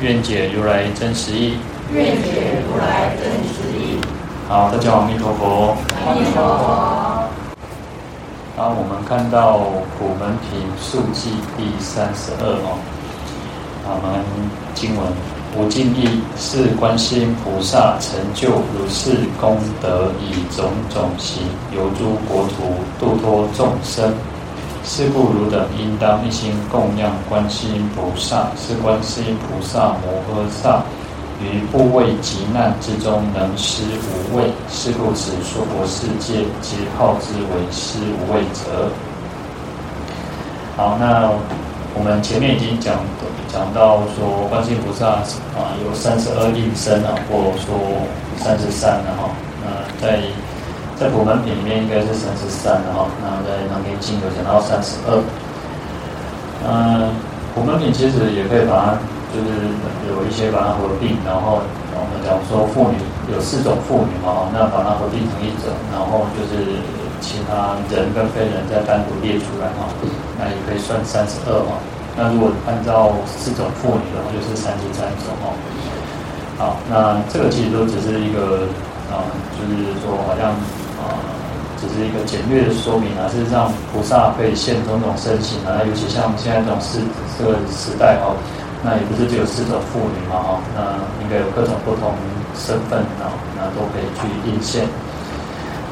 愿解如来真实义。愿解如来真实义。好，大家好，阿弥陀佛。阿弥陀佛。好，我们看到普门品述记第三十二哦。我们经文无尽意，是观世音菩萨成就如是功德，以种种行游诸国土，度脱众生。是故汝等应当一心供养观世音菩萨。是观世音菩萨摩诃萨于怖畏急难之中，能施无畏。是故此娑婆世界，皆号之为施无畏者。好，那我们前面已经讲讲到说，观世音菩萨啊有三十二应身啊，或者说三十三的哈。那在在普门品里面应该是三十三的哈。那在《楞严经》有讲到三十二。嗯，普门品其实也可以把它。就是有一些把它合并，然后我们讲说妇女有四种妇女嘛，那把它合并成一种，然后就是其他人跟非人再单独列出来哈，那也可以算三十二哈。那如果按照四种妇女的话，就是三十三种哈。好，那这个其实都只是一个啊，就是说好像，只是一个简略的说明啊。事实上，菩萨可以现种种身形啊，尤其像现在这种时这个时代哈。那也不是只有四种妇女嘛，哈，那应该有各种不同身份啊，那都可以去应现。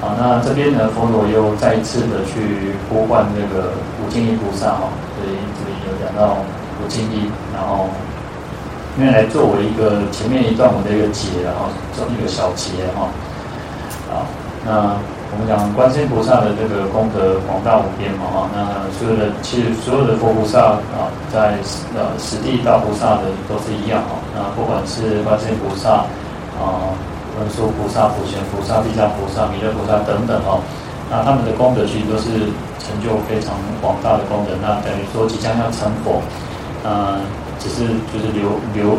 好，那这边呢，佛陀又再一次的去呼唤那个无尽意菩萨哈，所以这里有讲到无尽意，然后因为来作为一个前面一段我的一个结，然后做一个小结哈，好，那。我们讲观世音菩萨的这个功德广大无边嘛哈，那所有的其实所有的佛菩萨啊，在呃十地大菩萨的都是一样哈。那不管是观世音菩萨啊、文殊菩萨、普贤菩萨、地藏菩萨、弥勒菩萨等等哈，那他们的功德其实都是成就非常广大的功德。那等于说即将要成佛，嗯，只是就是留留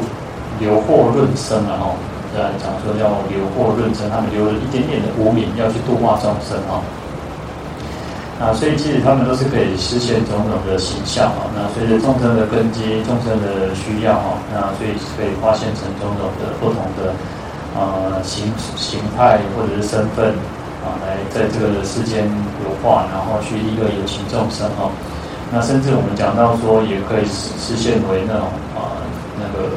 留祸润生了哈。在讲说要留祸润生，他们留了一点点的无明，要去度化众生啊。那所以其实他们都是可以实现种种的形象啊。那随着众生的根基、众生的需要哈，那所以可以化现成种种的不同的呃形形态或者是身份啊，来在这个世间有化，然后去一个有情众生哈。那甚至我们讲到说，也可以实实现为那种啊那个。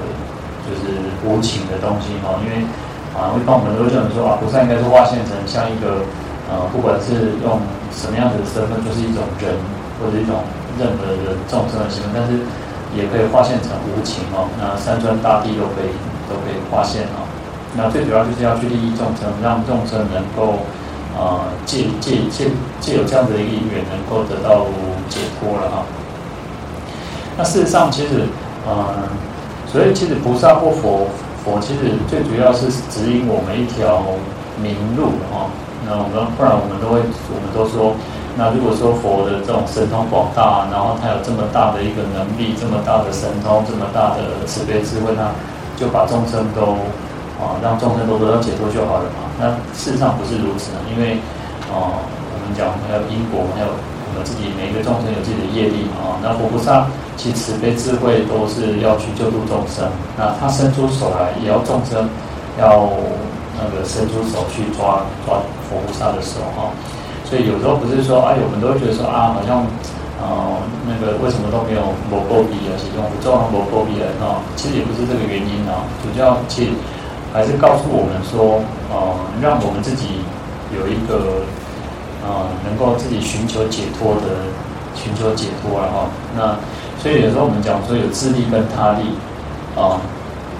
就是无情的东西哈，因为啊，一般我们都会认为说啊，菩萨应该是化现成像一个呃，不管是用什么样子的身份，就是一种人或者一种任何的众生的身份，但是也可以化现成无情哦。那山川大地都可以都可以化现哦。那最主要就是要去利益众生，让众生能够啊借借借借有这样子的一个因缘，能够得到解脱了哈。那事实上，其实嗯。所以，其实菩萨或佛，佛其实最主要是指引我们一条明路哈。那我们不然我们都会，我们都说，那如果说佛的这种神通广大，然后他有这么大的一个能力，这么大的神通，这么大的慈悲智慧，那就把众生都啊，让众生都得到解脱就好了嘛。那事实上不是如此的，因为啊，我们讲还有因果，还有。自己每一个众生有自己的业力啊，那佛菩萨其慈悲智慧都是要去救度众生，那他伸出手来也要众生要那个伸出手去抓抓佛菩萨的手哈，所以有时候不是说哎，我们都会觉得说啊，好像呃那个为什么都没有摩诃比啊，其中不重摩诃比人啊，其实也不是这个原因啊，主要其实还是告诉我们说，呃，让我们自己有一个。啊、能够自己寻求解脱的，寻求解脱了哈。那所以有时候我们讲说有自力跟他力，啊、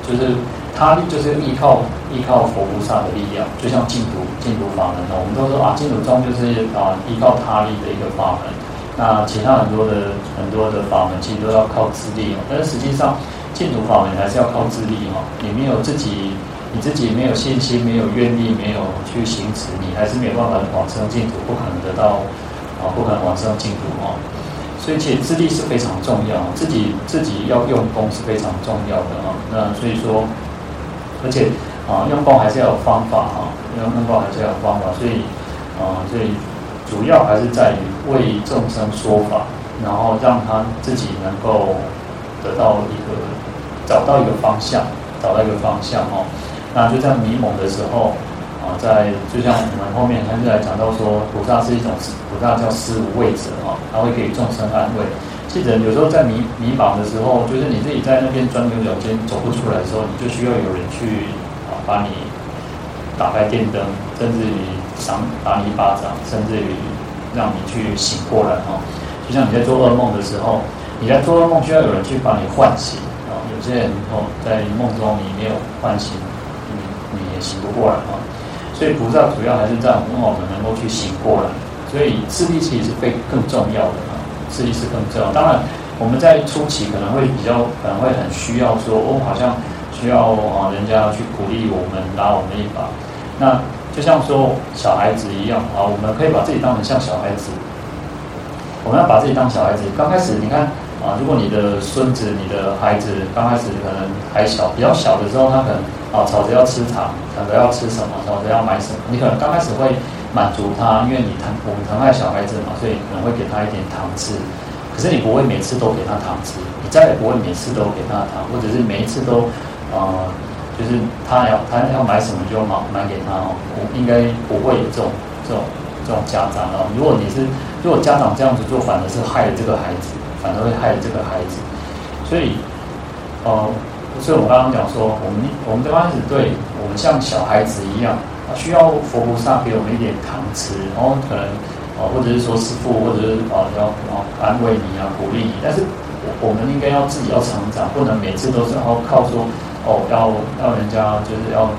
就是他力就是依靠依靠佛菩萨的力量，就像净土净土法门哦，我们都说啊，净土宗就是啊依靠他力的一个法门。那其他很多的很多的法门其实都要靠自力哦，但是实际上净净土法门还是要靠自力哈，你没有自己，你自己没有信心，没有愿力，没有去行持，你还是没有办法往生净土，不可能得到啊，不可能往生净土哦。所以其实自力是非常重要，自己自己要用功是非常重要的啊。那所以说，而且啊，用功还是要有方法哈，用功还是要有方法，所以啊，所以主要还是在于为众生说法，然后让他自己能够得到一个找到一个方向，找到一个方向哦。那就在迷蒙的时候。啊，在就像我们后面还是来讲到说，菩萨是一种菩萨叫施无畏者啊，他会给众生安慰。记得有时候在迷迷茫的时候，就是你自己在那边钻牛角尖走不出来的时候，你就需要有人去啊，把你打开电灯，甚至于赏打你一巴掌，甚至于让你去醒过来哈。就像你在做噩梦的时候，你在做噩梦需要有人去把你唤醒啊。有些人哦，在梦中你没有唤醒，醒不过来啊。所以菩萨主要还是在让我们能够去醒过来，所以自力其实是非更重要的啊，自力是更重要。当然，我们在初期可能会比较可能会很需要说，哦，好像需要啊人家去鼓励我们，拉我们一把。那就像说小孩子一样啊，我们可以把自己当成像小孩子，我们要把自己当小孩子。刚开始你看啊，如果你的孙子、你的孩子刚开始可能还小，比较小的时候，他可能。啊，吵着要吃糖，吵着要吃什么，吵着要买什么。你可能刚开始会满足他，因为你疼，我们疼爱小孩子嘛，所以可能会给他一点糖吃。可是你不会每次都给他糖吃，你再也不会每次都给他糖，或者是每一次都，呃，就是他要他要买什么就买买给他哦。我应该不会有这种这种这种家长哦。如果你是如果家长这样子做，反而是害了这个孩子，反而会害了这个孩子。所以，呃。所以我们刚刚讲说，我们我们刚开始对我们像小孩子一样，需要佛菩萨给我们一点糖吃，然后可能啊，或者是说师父，或者是啊要啊安慰你啊，鼓励你。但是我我们应该要自己要成长，不能每次都是要靠说哦，要要人家就是要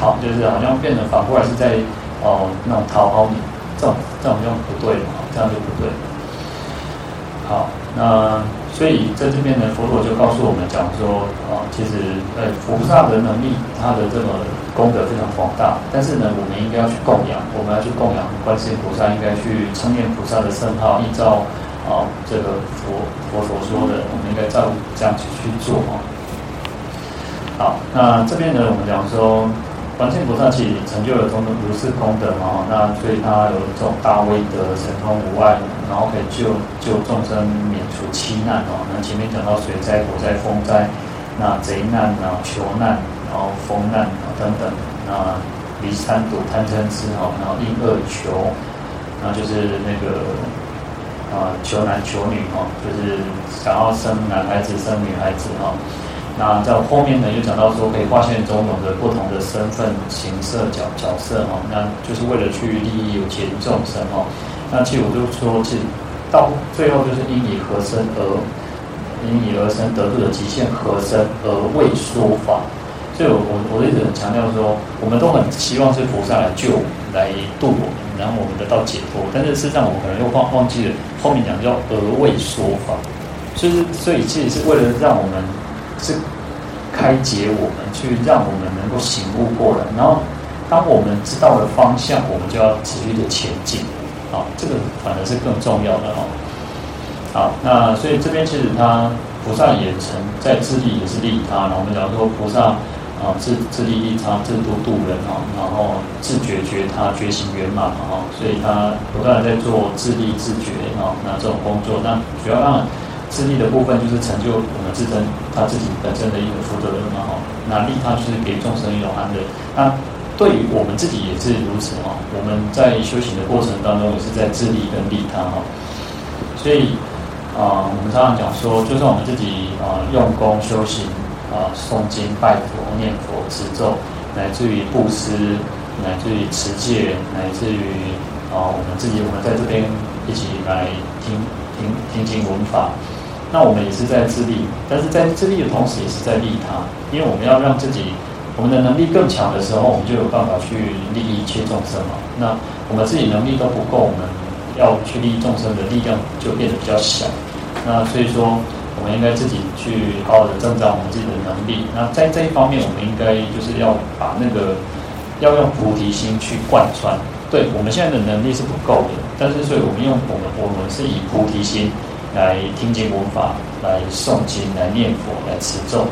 讨，就是好像变成反过来是在哦那种讨好你，这种这种就不对嘛，这样就不对。好，那。所以在这边呢，佛陀就告诉我们讲说啊，其实呃，菩萨的能力，他的这个功德非常广大。但是呢，我们应该要去供养，我们要去供养观世音菩萨，应该去称念菩萨的圣号，依照啊这个佛佛所说的，我们应该照这样去去做啊。好，那这边呢，我们讲说。观世音菩萨其实成就了种种如是功德嘛，那所以他有这种大威德、神通无碍，然后可以救救众生免除七难哦。那前面讲到水灾、火灾、风灾，那贼难啊、囚难，然后风难啊等等，那离三毒、贪嗔痴哈，然后因恶求，那就是那个啊求男求女哈，就是想要生男孩子、生女孩子哈。那在后面呢，又讲到说可以化现种种的不同的身份、形色、角角色哈，那就是为了去利益有情众生哈。那其实我就说，其实到最后就是因以何身而因以而生得度的极限何身而未说法。所以我我我一直很强调说，我们都很希望是菩萨来救我们来度我们，然后我们得到解脱。但是事实上，我们可能又忘忘记了后面讲叫而未说法，就是所以其实是为了让我们。是开解我们，去让我们能够醒悟过来。然后，当我们知道了方向，我们就要持续的前进。好，这个反而是更重要的哦。好，那所以这边其实他菩萨也曾在自利，也是利他。然后我们讲说菩萨啊，自自利利他，自度度人啊，然后自觉觉他，觉行圆满嘛哈。所以他不断在做自利自觉啊，那这种工作，那主要让。自利的部分就是成就我们自身他自己本身的一个福德的嘛哈，那利他就是给众生一种安乐。那对于我们自己也是如此哈，我们在修行的过程当中也是在自利跟利他哈。所以啊，我们常常讲说，就算我们自己啊用功修行啊诵经拜佛念佛持咒，乃至于布施，乃至于持戒，乃至于啊我们自己我们在这边一起来听听听经闻法。那我们也是在自利，但是在自利的同时，也是在利他。因为我们要让自己我们的能力更强的时候，我们就有办法去利益一切众生嘛。那我们自己能力都不够，我们要去利益众生的力量就变得比较小。那所以说，我们应该自己去好好的增长我们自己的能力。那在这一方面，我们应该就是要把那个要用菩提心去贯穿。对，我们现在的能力是不够的，但是所以我们用我们我们是以菩提心来听经闻法，来诵经，来念佛，来持咒，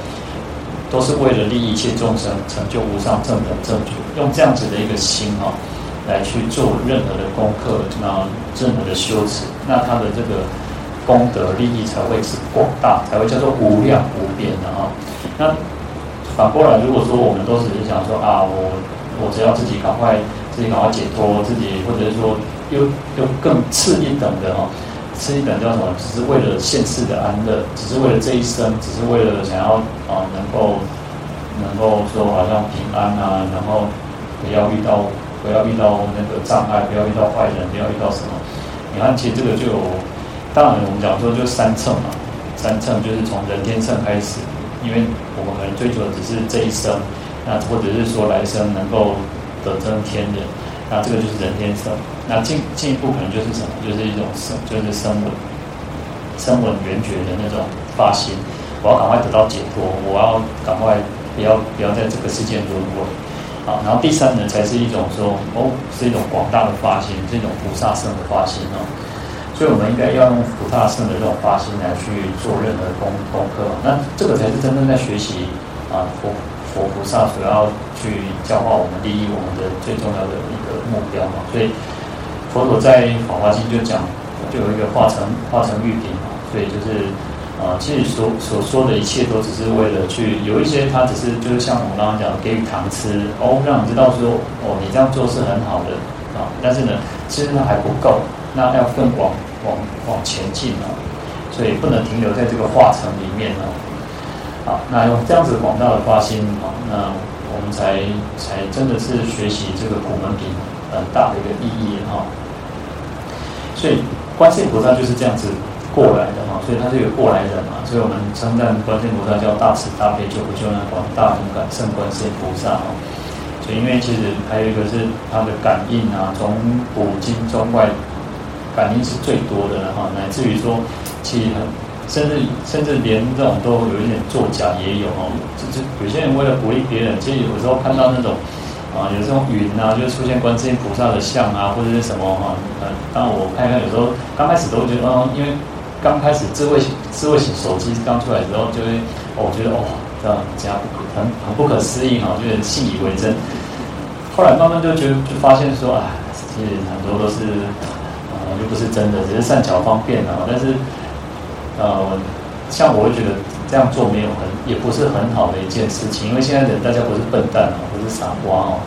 都是为了利益一切众生，成就无上正等正觉。用这样子的一个心哈，来去做任何的功课，那任何的修持，那他的这个。功德利益才会是广大，才会叫做无量无边的哈。那反过来，如果说我们都只是想说啊，我我只要自己赶快自己赶快解脱自己，或者是说又又更次一等的哈，次一等叫什么？只是为了现世的安乐，只是为了这一生，只是为了想要啊能够能够说好像平安啊，然后不要遇到不要遇到那个障碍，不要遇到坏人，不要遇到什么。你看，其实这个就有。当然，我们讲说就三乘嘛，三乘就是从人天乘开始，因为我们可能追求的只是这一生，那或者是说来生能够得增天人，那这个就是人天乘。那进进一步可能就是什么，就是一种生，就是声闻，声闻缘觉的那种发心，我要赶快得到解脱，我要赶快不要不要在这个世界轮回。好，然后第三呢，才是一种说哦，是一种广大的发心，是一种菩萨圣的发心哦。所以，我们应该要用菩萨圣的这种发心来去做任何功功课。那这个才是真正在学习啊，佛佛菩萨所要去教化我们、利益我们的最重要的一个目标嘛。所以，佛陀在《法华经》就讲，就有一个化成化成玉瓶嘛。所以就是啊，其实所所说的一切都只是为了去有一些，他只是就是像我们刚刚讲，给予糖吃哦，让你知道说哦，你这样做是很好的啊。但是呢，其实呢还不够，那要更广。往往前进了，所以不能停留在这个化成里面了。好，那用这样子广大的发心啊，那我们才才真的是学习这个普门品很大的一个意义哈。所以观世音菩萨就是这样子过来的哈，所以他是一个过来人嘛，所以我们称赞观世音菩萨叫大慈大悲救苦救难广大灵感胜观世音菩萨哈。所以因为其实还有一个是他的感应啊，从古今中外。感应是最多的了哈，乃至于说，其实，甚至甚至连这种都有一点作假也有哦。就是有些人为了鼓励别人，其实有时候看到那种啊，有这种云啊，就出现观世音菩萨的像啊，或者是什么哈。呃，当我看看，有时候刚开始都觉得，嗯，因为刚开始智慧智慧型手机刚出来的时候，就会，哦，我觉得哦，这样这样很很不可思议哈，就是信以为真。后来慢慢就觉得就发现说，啊，其实很多都是。呃，又不是真的，只是善巧方便啊。但是，呃，像我会觉得这样做没有很，也不是很好的一件事情。因为现在人大家不是笨蛋哦，不是傻瓜哦，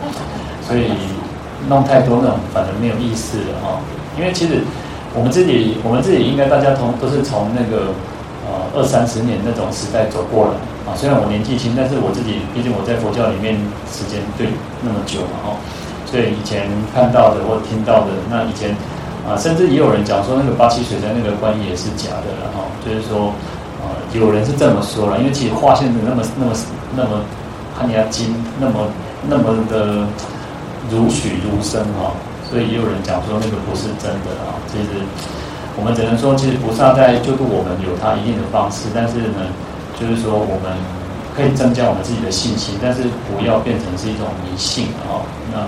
所以弄太多那种反而没有意思了哈。因为其实我们自己，我们自己应该大家同都是从那个呃二三十年那种时代走过来啊。虽然我年纪轻，但是我自己毕竟我在佛教里面时间对那么久嘛哈，所以以前看到的或听到的，那以前。啊，甚至也有人讲说，那个八七水灾那个观音也是假的了哈。就是说，有人是这么说了，因为其实画线的那么那么那么看起来精，那么那么的如许如生哈，所以也有人讲说那个不是真的啊。其实我们只能说，其实菩萨在救度我们有他一定的方式，但是呢，就是说我们可以增加我们自己的信心，但是不要变成是一种迷信啊。那。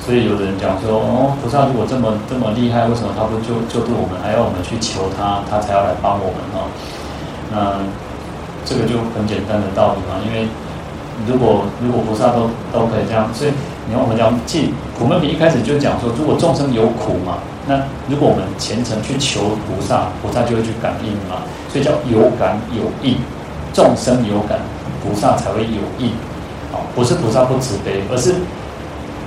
所以有的人讲说，哦，菩萨如果这么这么厉害，为什么他不救救度我们，还要我们去求他，他才要来帮我们呢？那这个就很简单的道理嘛。因为如果如果菩萨都都可以这样，所以你看我们讲，即苦门品一开始就讲说，如果众生有苦嘛，那如果我们虔诚去求菩萨，菩萨就会去感应嘛。所以叫有感有应，众生有感，菩萨才会有应。啊，不是菩萨不慈悲，而是。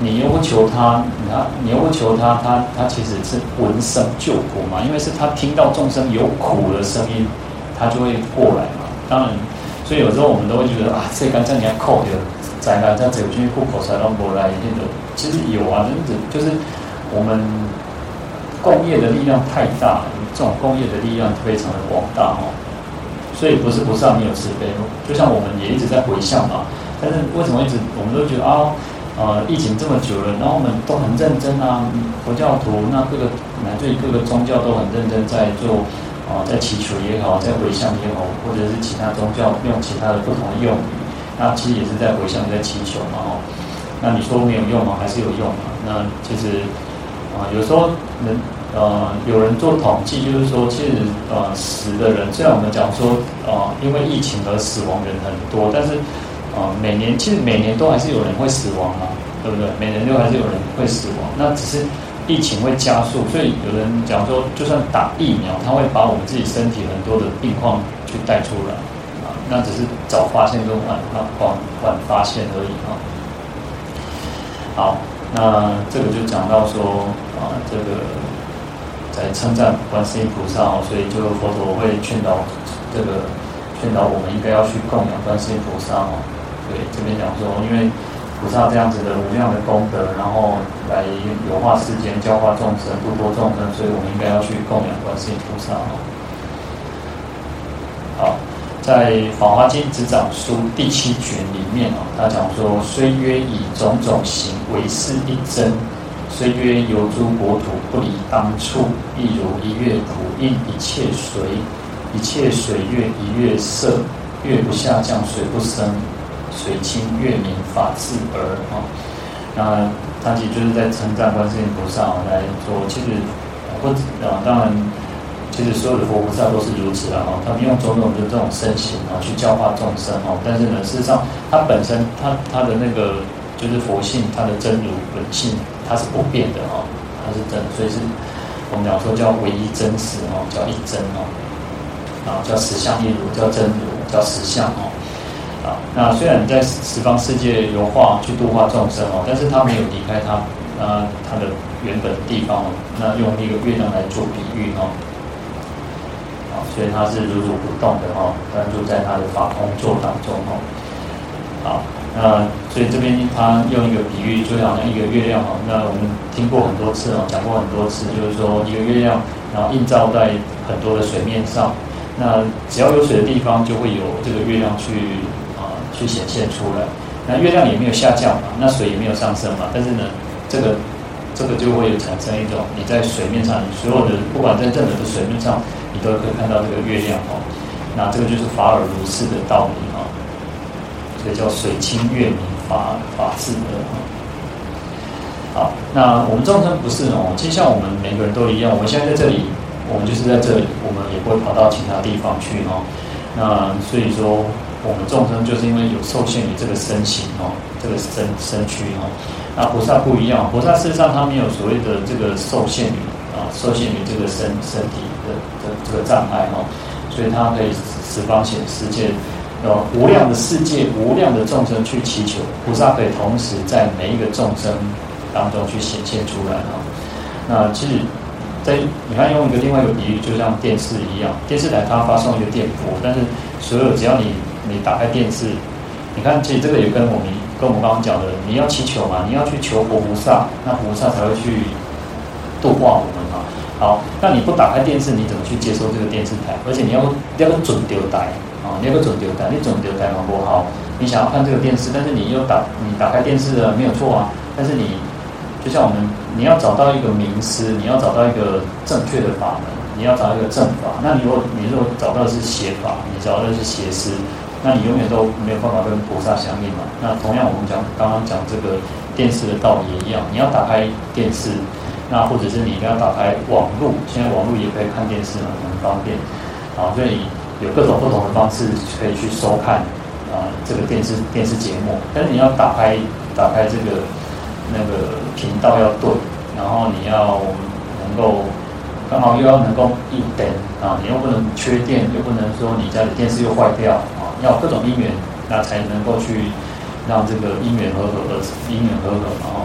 你又不求他，他你又不求他，他他其实是闻声救苦嘛，因为是他听到众生有苦的声音，他就会过来嘛。当然，所以有时候我们都会觉得啊，这刚才你要扣的，灾难这样子，我去户口才能过来那种。其实有啊，真的就是我们共业的力量太大，这种共业的力量非常的广大哦。所以不是不是没有慈悲，就像我们也一直在回向嘛，但是为什么一直我们都觉得啊？呃，疫情这么久了，然后我们都很认真啊，佛教徒那各个乃至于各个宗教都很认真在做啊，在祈求也好，在回向也好，或者是其他宗教用其他的不同的用语，那其实也是在回向，在祈求嘛哦。那你说没有用吗？还是有用嘛？那其实啊，有时候人呃，有人做统计，就是说，其实呃，死的人，虽然我们讲说、呃，因为疫情而死亡人很多，但是啊、每年其实每年都还是有人会死亡嘛，对不对？每年都还是有人会死亡，那只是。疫情会加速，所以有人讲说，就算打疫苗，它会把我们自己身体很多的病况去带出来啊，那只是早发现跟晚晚晚发现而已啊。好，那这个就讲到说啊，这个在称赞观世音菩萨哦，所以就佛陀会劝导这个劝导我们应该要去供养观世音菩萨哦。对，这边讲说，因为。菩萨这样子的无量的功德，然后来有化世间，教化众生，度脱众生，所以我们应该要去供养观世音菩萨哦。好，在《法华经》执掌书第七卷里面哦，他讲说：虽曰以种种行为是一真，虽曰游诸国土不离当处，亦如一月普映一切水，一切水月一月色，月不下降，水不生。水清月明法自而啊，那他其实就是在称赞观世音菩萨来说，其实不啊，当然，其实所有的佛菩萨都是如此的哈，他们用种种的这种身形啊去教化众生哈，但是呢，事实上他本身他他的那个就是佛性，他的真如本性，它是不变的哈，它是真，所以是我们讲说叫唯一真实哦，叫一真哦，啊叫实相一如，叫真如，叫实相哦。啊，那虽然在十方世界游化去度化众生哦，但是他没有离开他，呃，他的原本的地方哦。那用一个月亮来做比喻哦，啊，所以他是如如不动的哈，专注在他的法空座当中哦。好，那所以这边他用一个比喻，就好像一个月亮哦。那我们听过很多次哦，讲过很多次，就是说一个月亮，然后映照在很多的水面上，那只要有水的地方，就会有这个月亮去。去显现出来，那月亮也没有下降嘛，那水也没有上升嘛，但是呢，这个这个就会产生一种你在水面上，你所有的不管在任何的水面上，你都可以看到这个月亮哦。那这个就是法尔如是的道理啊，所以叫水清月明法法自得啊。好，那我们众生不是哦，其实像我们每个人都一样，我们现在在这里，我们就是在这里，我们也不会跑到其他地方去哦。那所以说。我们众生就是因为有受限于这个身形哦，这个身身躯哦，那菩萨不一样，菩萨事实上他没有所谓的这个受限于啊，受限于这个身身体的的这个障碍哦，所以他可以十方显世界，呃，无量的世界，无量的众生去祈求，菩萨可以同时在每一个众生当中去显现出来哦。那其实，在你看用一个另外一个比喻，就像电视一样，电视台它发送一个电波，但是所有只要你你打开电视，你看，其实这个也跟我们跟我们刚刚讲的，你要祈求嘛，你要去求活菩萨，那菩萨才会去度化我们嘛。好，那你不打开电视，你怎么去接收这个电视台？而且你要要个准丢台啊，你要个准丢台，你准丢台嘛不好。你想要看这个电视，但是你又打你打开电视了没有错啊，但是你就像我们，你要找到一个名师，你要找到一个正确的法门，你要找到一个正法。那你如果你如果找到的是邪法，你找到的是邪师。那你永远都没有办法跟菩萨相应嘛？那同样我们讲刚刚讲这个电视的道理也一样，你要打开电视，那或者是你要打开网络，现在网络也可以看电视嘛，很方便。啊，所以有各种不同的方式可以去收看啊这个电视电视节目，但是你要打开打开这个那个频道要对，然后你要能够刚好又要能够一灯啊，你又不能缺电，又不能说你家的电视又坏掉。要各种因缘，那才能够去让这个因缘和合而因缘和合嘛哦。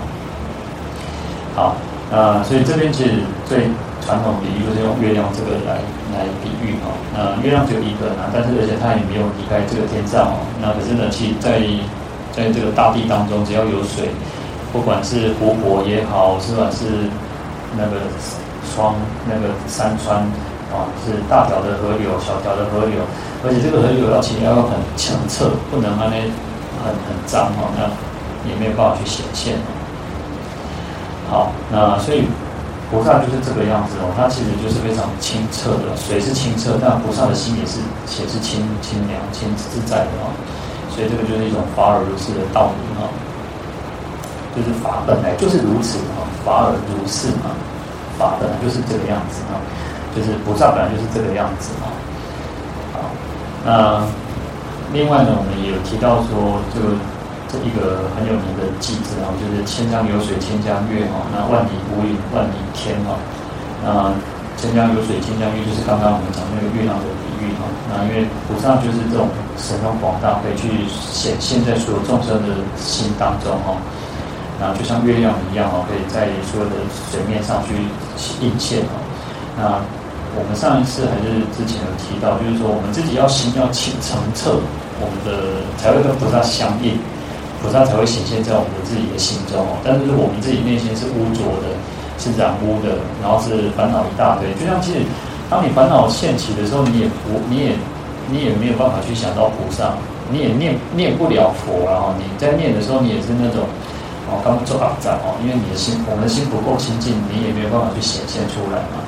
好，那所以这边其实最传统比喻就是用月亮这个来来比喻哈。那月亮只有一个啊，但是而且它也没有离开这个天上哦。那可是呢，其在在这个大地当中，只要有水，不管是湖泊也好，不管是那个双那个山川啊，是大条的河流、小条的河流。而且这个河流要起来要很清澈，不能那很很脏哈，那也没有办法去显现。好，那所以菩萨就是这个样子哦，他其实就是非常清澈的，水是清澈，但菩萨的心也是也是清清凉、清自在的啊。所以这个就是一种法尔如是的道理哈，就是法本来就是如此啊，法尔如是嘛，法本来就是这个样子啊，就是菩萨本来就是这个样子啊。好，那另外呢，我们也有提到说这个这一个很有名的偈子啊，就是千江有水千江月哈，那万里无云万里天哈，那千江有水千江月就是刚刚我们讲那个月亮的比喻哈。那因为菩萨就是这种神通广大，可以去显现在所有众生的心当中哈。那就像月亮一样哈，可以在所有的水面上去映现哈。那我们上一次还是之前有提到，就是说我们自己要心要清澄澈，我们的才会跟菩萨相应，菩萨才会显现在我们的自己的心中哦。但是我们自己内心是污浊的，是染污的，然后是烦恼一大堆，就像其实。当你烦恼现起的时候，你也不，你也，你也没有办法去想到菩萨，你也念念不了佛，然后你在念的时候，你也是那种哦，刚做阿赞哦，因为你的心，我们的心不够清净，你也没有办法去显现出来嘛，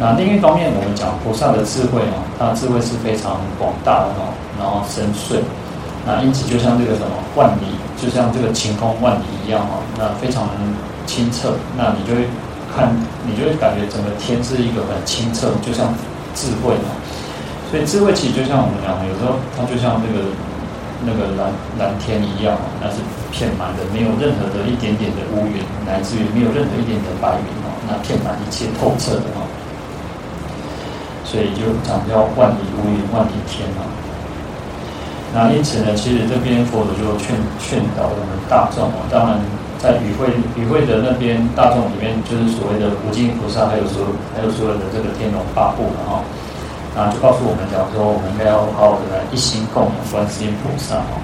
那另一方面，我们讲菩萨的智慧哦，他的智慧是非常广大的哦，然后深邃，那因此就像这个什么万里，就像这个晴空万里一样哦，那非常清澈，那你就会。看，你就会感觉整个天是一个很清澈，就像智慧嘛。所以智慧其实就像我们讲的，有时候它就像那个那个蓝蓝天一样，那是片满的，没有任何的一点点的乌云，来自于没有任何一点的白云哦，那片满一切透彻的哦。所以就讲叫万里无云万里天啊。那因此呢，其实这边佛祖就劝劝导我们大众啊，当然。在与会与会的那边大众里面，就是所谓的无尽菩萨，还有所有还有所有的这个天龙八部的哈，啊，就告诉我们讲说，我们应该要好好的来一心供养观世音菩萨哈。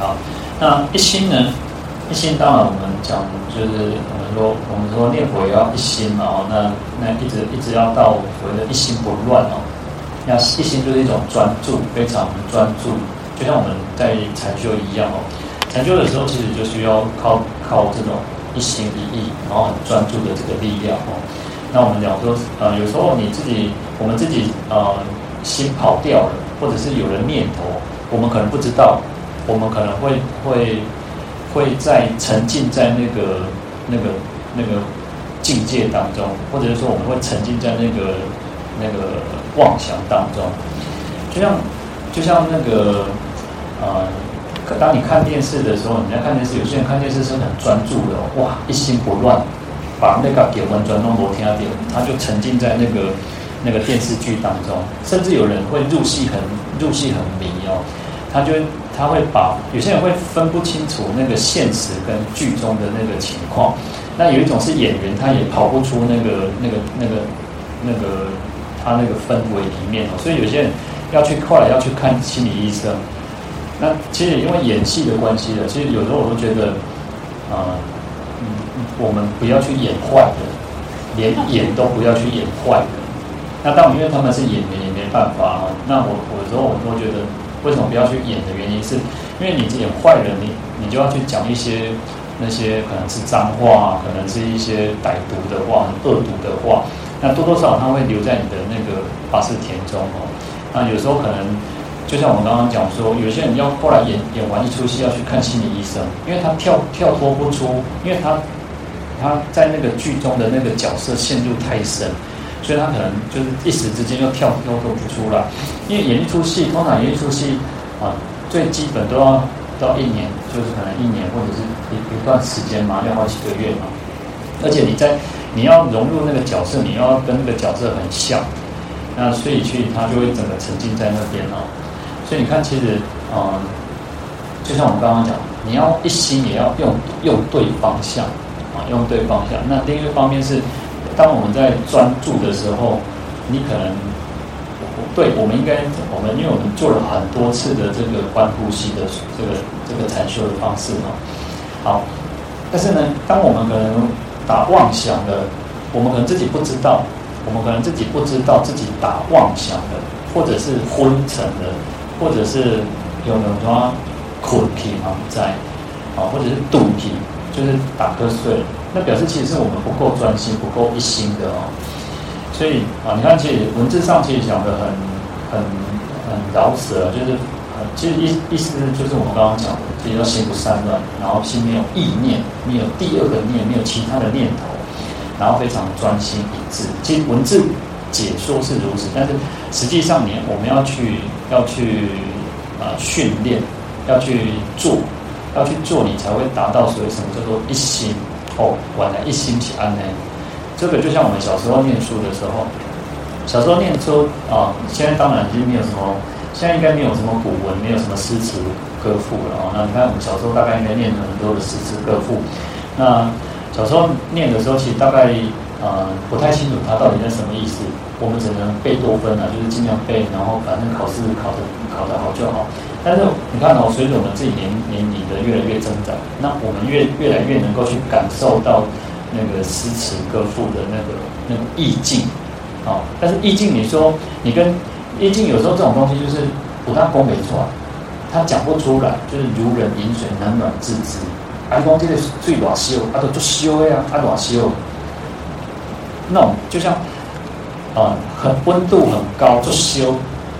好，那一心呢？一心当然我们讲就是我们说我们说念佛也要一心嘛哦，那那一直一直要到所谓的一心不乱哦，那一心就是一种专注，非常专注。就像我们在禅修一样哦，禅修的时候其实就需要靠靠这种一心一意，然后很专注的这个力量哦。那我们讲说，呃，有时候你自己，我们自己呃心跑掉了，或者是有了念头，我们可能不知道，我们可能会会会在沉浸在那个那个那个境界当中，或者是说我们会沉浸在那个那个妄想当中，就像就像那个。呃，当你看电视的时候，你在看电视，有些人看电视是很专注的，哇，一心不乱，把那个点完转弄罗天啊点，他就沉浸在那个那个电视剧当中，甚至有人会入戏很入戏很迷哦，他就他会把有些人会分不清楚那个现实跟剧中的那个情况，那有一种是演员，他也跑不出那个那个那个那个他那个氛围里面哦，所以有些人要去后来要去看心理医生。那其实因为演戏的关系的，其实有时候我都觉得，啊、嗯，我们不要去演坏的，连演都不要去演坏的。那当然，因为他们是演员，也没办法啊。那我我有时候我都觉得，为什么不要去演的原因是，因为你演坏人，你你就要去讲一些那些可能是脏话，可能是一些歹毒的话、很恶毒的话。那多多少少他会留在你的那个八识田中哦。那有时候可能。就像我们刚刚讲说，有些人要后来演演完一出戏要去看心理医生，因为他跳跳脱不出，因为他他在那个剧中的那个角色陷入太深，所以他可能就是一时之间又跳跳脱不出来。因为演一出戏，通常演一出戏啊，最基本都要到一年，就是可能一年或者是一一段时间嘛，要好几个月嘛。而且你在你要融入那个角色，你要跟那个角色很像，那所以去他就会整个沉浸在那边哦。所以你看，其实，嗯，就像我们刚刚讲，你要一心也要用用对方向，啊，用对方向。那另一个方面是，当我们在专注的时候，你可能，对，我们应该，我们因为我们做了很多次的这个观呼吸的这个这个禅修的方式哈，好，但是呢，当我们可能打妄想的，我们可能自己不知道，我们可能自己不知道自己打妄想的，或者是昏沉的。或者是有没有什么困皮嘛在，啊，或者是肚皮，就是打瞌睡，那表示其实是我们不够专心、不够一心的哦。所以啊，你看，其实文字上其实讲的很、很、很饶舌，就是其实意意思就是我们刚刚讲的，其实要心不散乱，然后心没有意念，没有第二个念，没有其他的念头，然后非常专心一致。其实文字解说是如此，但是实际上你我们要去要去啊训练，要去做，要去做，你才会达到所谓什么叫做一心哦，原来一心起安呢。这个就像我们小时候念书的时候，小时候念书啊，现在当然已经没有什么，现在应该没有什么古文，没有什么诗词歌赋了啊。那你看我们小时候大概应该念了很多的诗词歌赋。那小时候念的时候，其实大概啊不太清楚它到底是什么意思。我们只能背多分啊，就是尽量背，然后反正考试考的考得好就好。但是你看哦，随着我们自己年年龄的越来越增长，那我们越越来越能够去感受到。那个诗词歌赋的那个那个意境，啊，但是意境，你说你跟意境有时候这种东西就是不大功没错，他讲不出来，就是如人饮水，冷暖自知。啊，光这个最暖修，啊都做修呀，啊暖修，那种就像啊，很温度很高做修，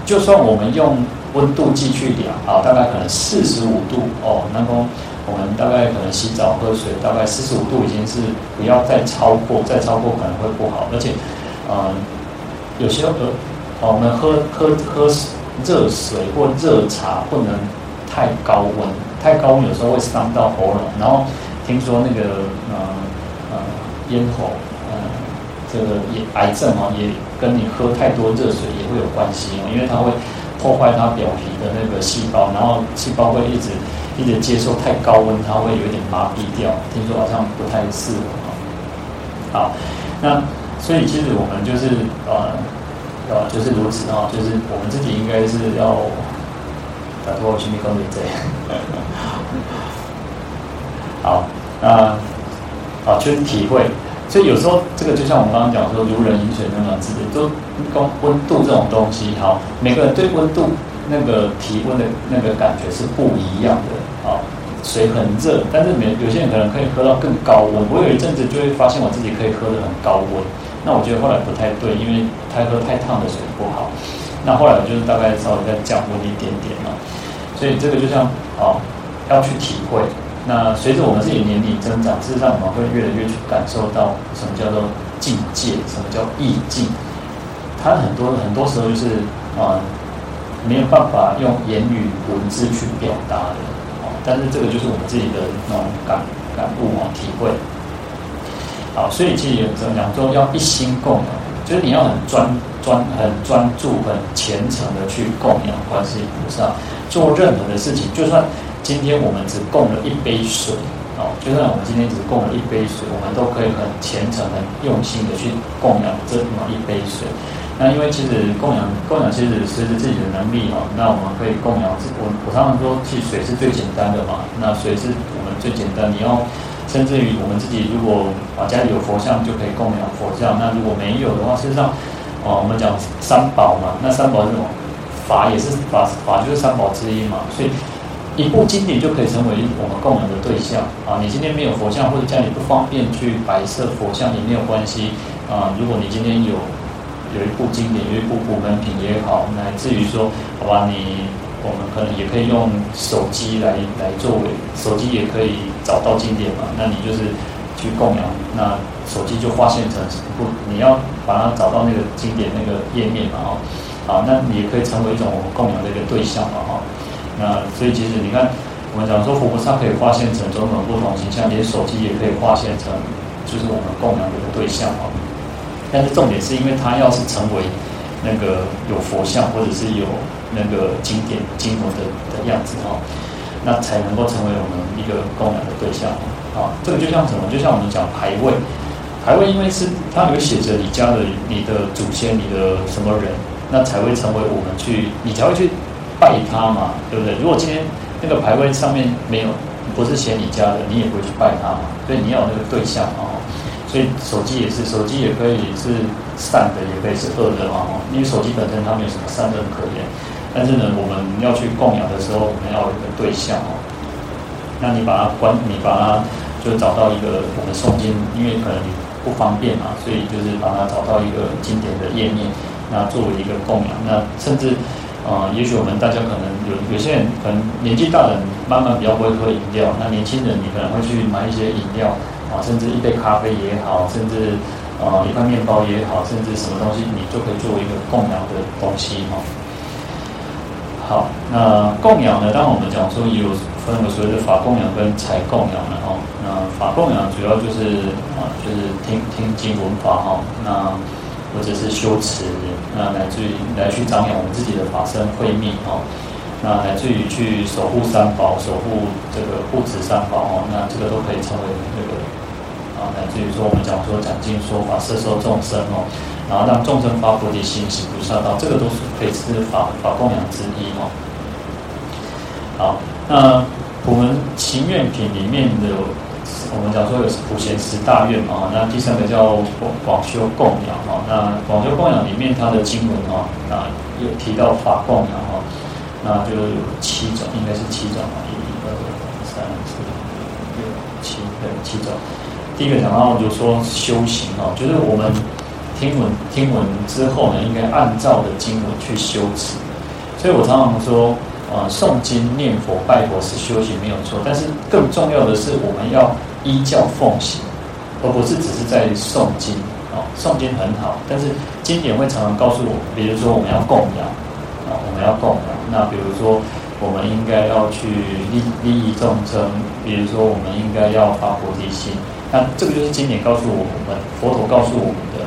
就算我们用温度计去量啊，大概可能四十五度哦，那么。我们大概可能洗澡喝水，大概四十五度已经是不要再超过，再超过可能会不好。而且，嗯，有些呃，我们喝喝喝热水或热茶不能太高温，太高温有时候会伤到喉咙。然后听说那个呃呃咽喉呃这个也癌症啊，也跟你喝太多热水也会有关系哦，因为它会破坏它表皮的那个细胞，然后细胞会一直。一直接受太高温，它会有点麻痹掉。听说好像不太适合。好，那所以其实我们就是呃呃就是如此啊，就是我们自己应该是要打脱去密工理这样。好，那啊去体会。所以有时候这个就像我们刚刚讲说，如人饮水，冷暖自知，都跟温度这种东西，好，每个人对温度。那个体温的那个感觉是不一样的啊，水很热，但是没有些人可能可以喝到更高温。我有一阵子就会发现我自己可以喝得很高温，那我觉得后来不太对，因为太喝太烫的水不好。那后来我就是大概稍微再降温一点点嘛。所以这个就像啊，要去体会。那随着我们自己年龄增长，事实上我们会越来越去感受到什么叫做境界，什么叫意境。它很多很多时候就是啊。没有办法用言语文字去表达的，哦，但是这个就是我们自己的那种感感悟啊、体会。好，所以其实有怎么讲，说要一心供养，就是你要很专专、很专注、很虔诚的去供养观世音菩萨。做任何的事情，就算今天我们只供了一杯水，哦，就算我们今天只供了一杯水，我们都可以很虔诚、很用心的去供养这么一杯水。那因为其实供养供养其实随着自己的能力哈，那我们可以供养。我我常常说，其实水是最简单的嘛。那水是我们最简单，你要甚至于我们自己如果啊家里有佛像，就可以供养佛像。那如果没有的话，事实上哦，我们讲三宝嘛，那三宝是什么？法也是法，法就是三宝之一嘛。所以一部经典就可以成为我们供养的对象啊。你今天没有佛像，或者家里不方便去摆设佛像也没有关系啊。如果你今天有。有一部经典，有一部古门品也好，乃至于说，好吧，你我们可能也可以用手机来来作为，手机也可以找到经典嘛。那你就是去供养，那手机就划线成不，你要把它找到那个经典那个页面嘛，哦，好，那你也可以成为一种我们供养的一个对象嘛，哈。那所以其实你看，我们讲说佛菩萨可以划线成种种不同形象，连手机也可以划线成，就是我们供养的一个对象嘛。但是重点是因为他要是成为那个有佛像或者是有那个经典经文的的样子哈，那才能够成为我们一个供养的对象啊。这个就像什么？就像我们讲牌位，牌位因为是它有写着你家的你的祖先，你的什么人，那才会成为我们去，你才会去拜他嘛，对不对？如果今天那个牌位上面没有，不是写你家的，你也不会去拜他嘛。所以你要有那个对象啊。所以手机也是，手机也可以是善的，也可以是恶的嘛。因为手机本身它没有什么善恶可言，但是呢，我们要去供养的时候，我们要有一个对象哦。那你把它关，你把它就找到一个我们诵经，因为可能你不方便嘛，所以就是把它找到一个经典的页面，那作为一个供养。那甚至啊、也许我们大家可能有有些人可能年纪大的人慢慢比较不会喝饮料，那年轻人你可能会去买一些饮料啊，甚至一杯咖啡也好，甚至、呃、一块面包也好，甚至什么东西你就可以作为一个供养的东西哈。好，那供养呢？当然我们讲说有分为所谓的法供养跟财供养了哈。那法供养主要就是啊，就是听听经闻法哈。那或者是修持，那来自于来去长养我们自己的法身慧命哈。那来自于去守护三宝，守护这个护持三宝哈。那这个都可以称为这个啊，来自于说我们讲说讲经说法，摄受众生哦。然后让众生发菩提心，行菩萨道，这个都是可以是法法供养之一哦。好，那普门行愿品里面的，我们讲说有普贤十大愿嘛，那第三个叫广广修供养哈。那广修供养里面它的经文哈，啊有提到法供养哈，那就有七种，应该是七种啊，一、二、三、四、五、六、七，对，七种。第一个讲到就是说修行哈，就是我们。听闻听闻之后呢，应该按照的经文去修持。所以我常常说，呃，诵经、念佛、拜佛是修行没有错，但是更重要的是我们要依教奉行，而不是只是在诵经。哦，诵经很好，但是经典会常常告诉我们，比如说我们要供养，啊，我们要供养。那比如说我们应该要去利利益众生，比如说我们应该要发菩提心。那这个就是经典告诉我们，佛陀告诉我们的。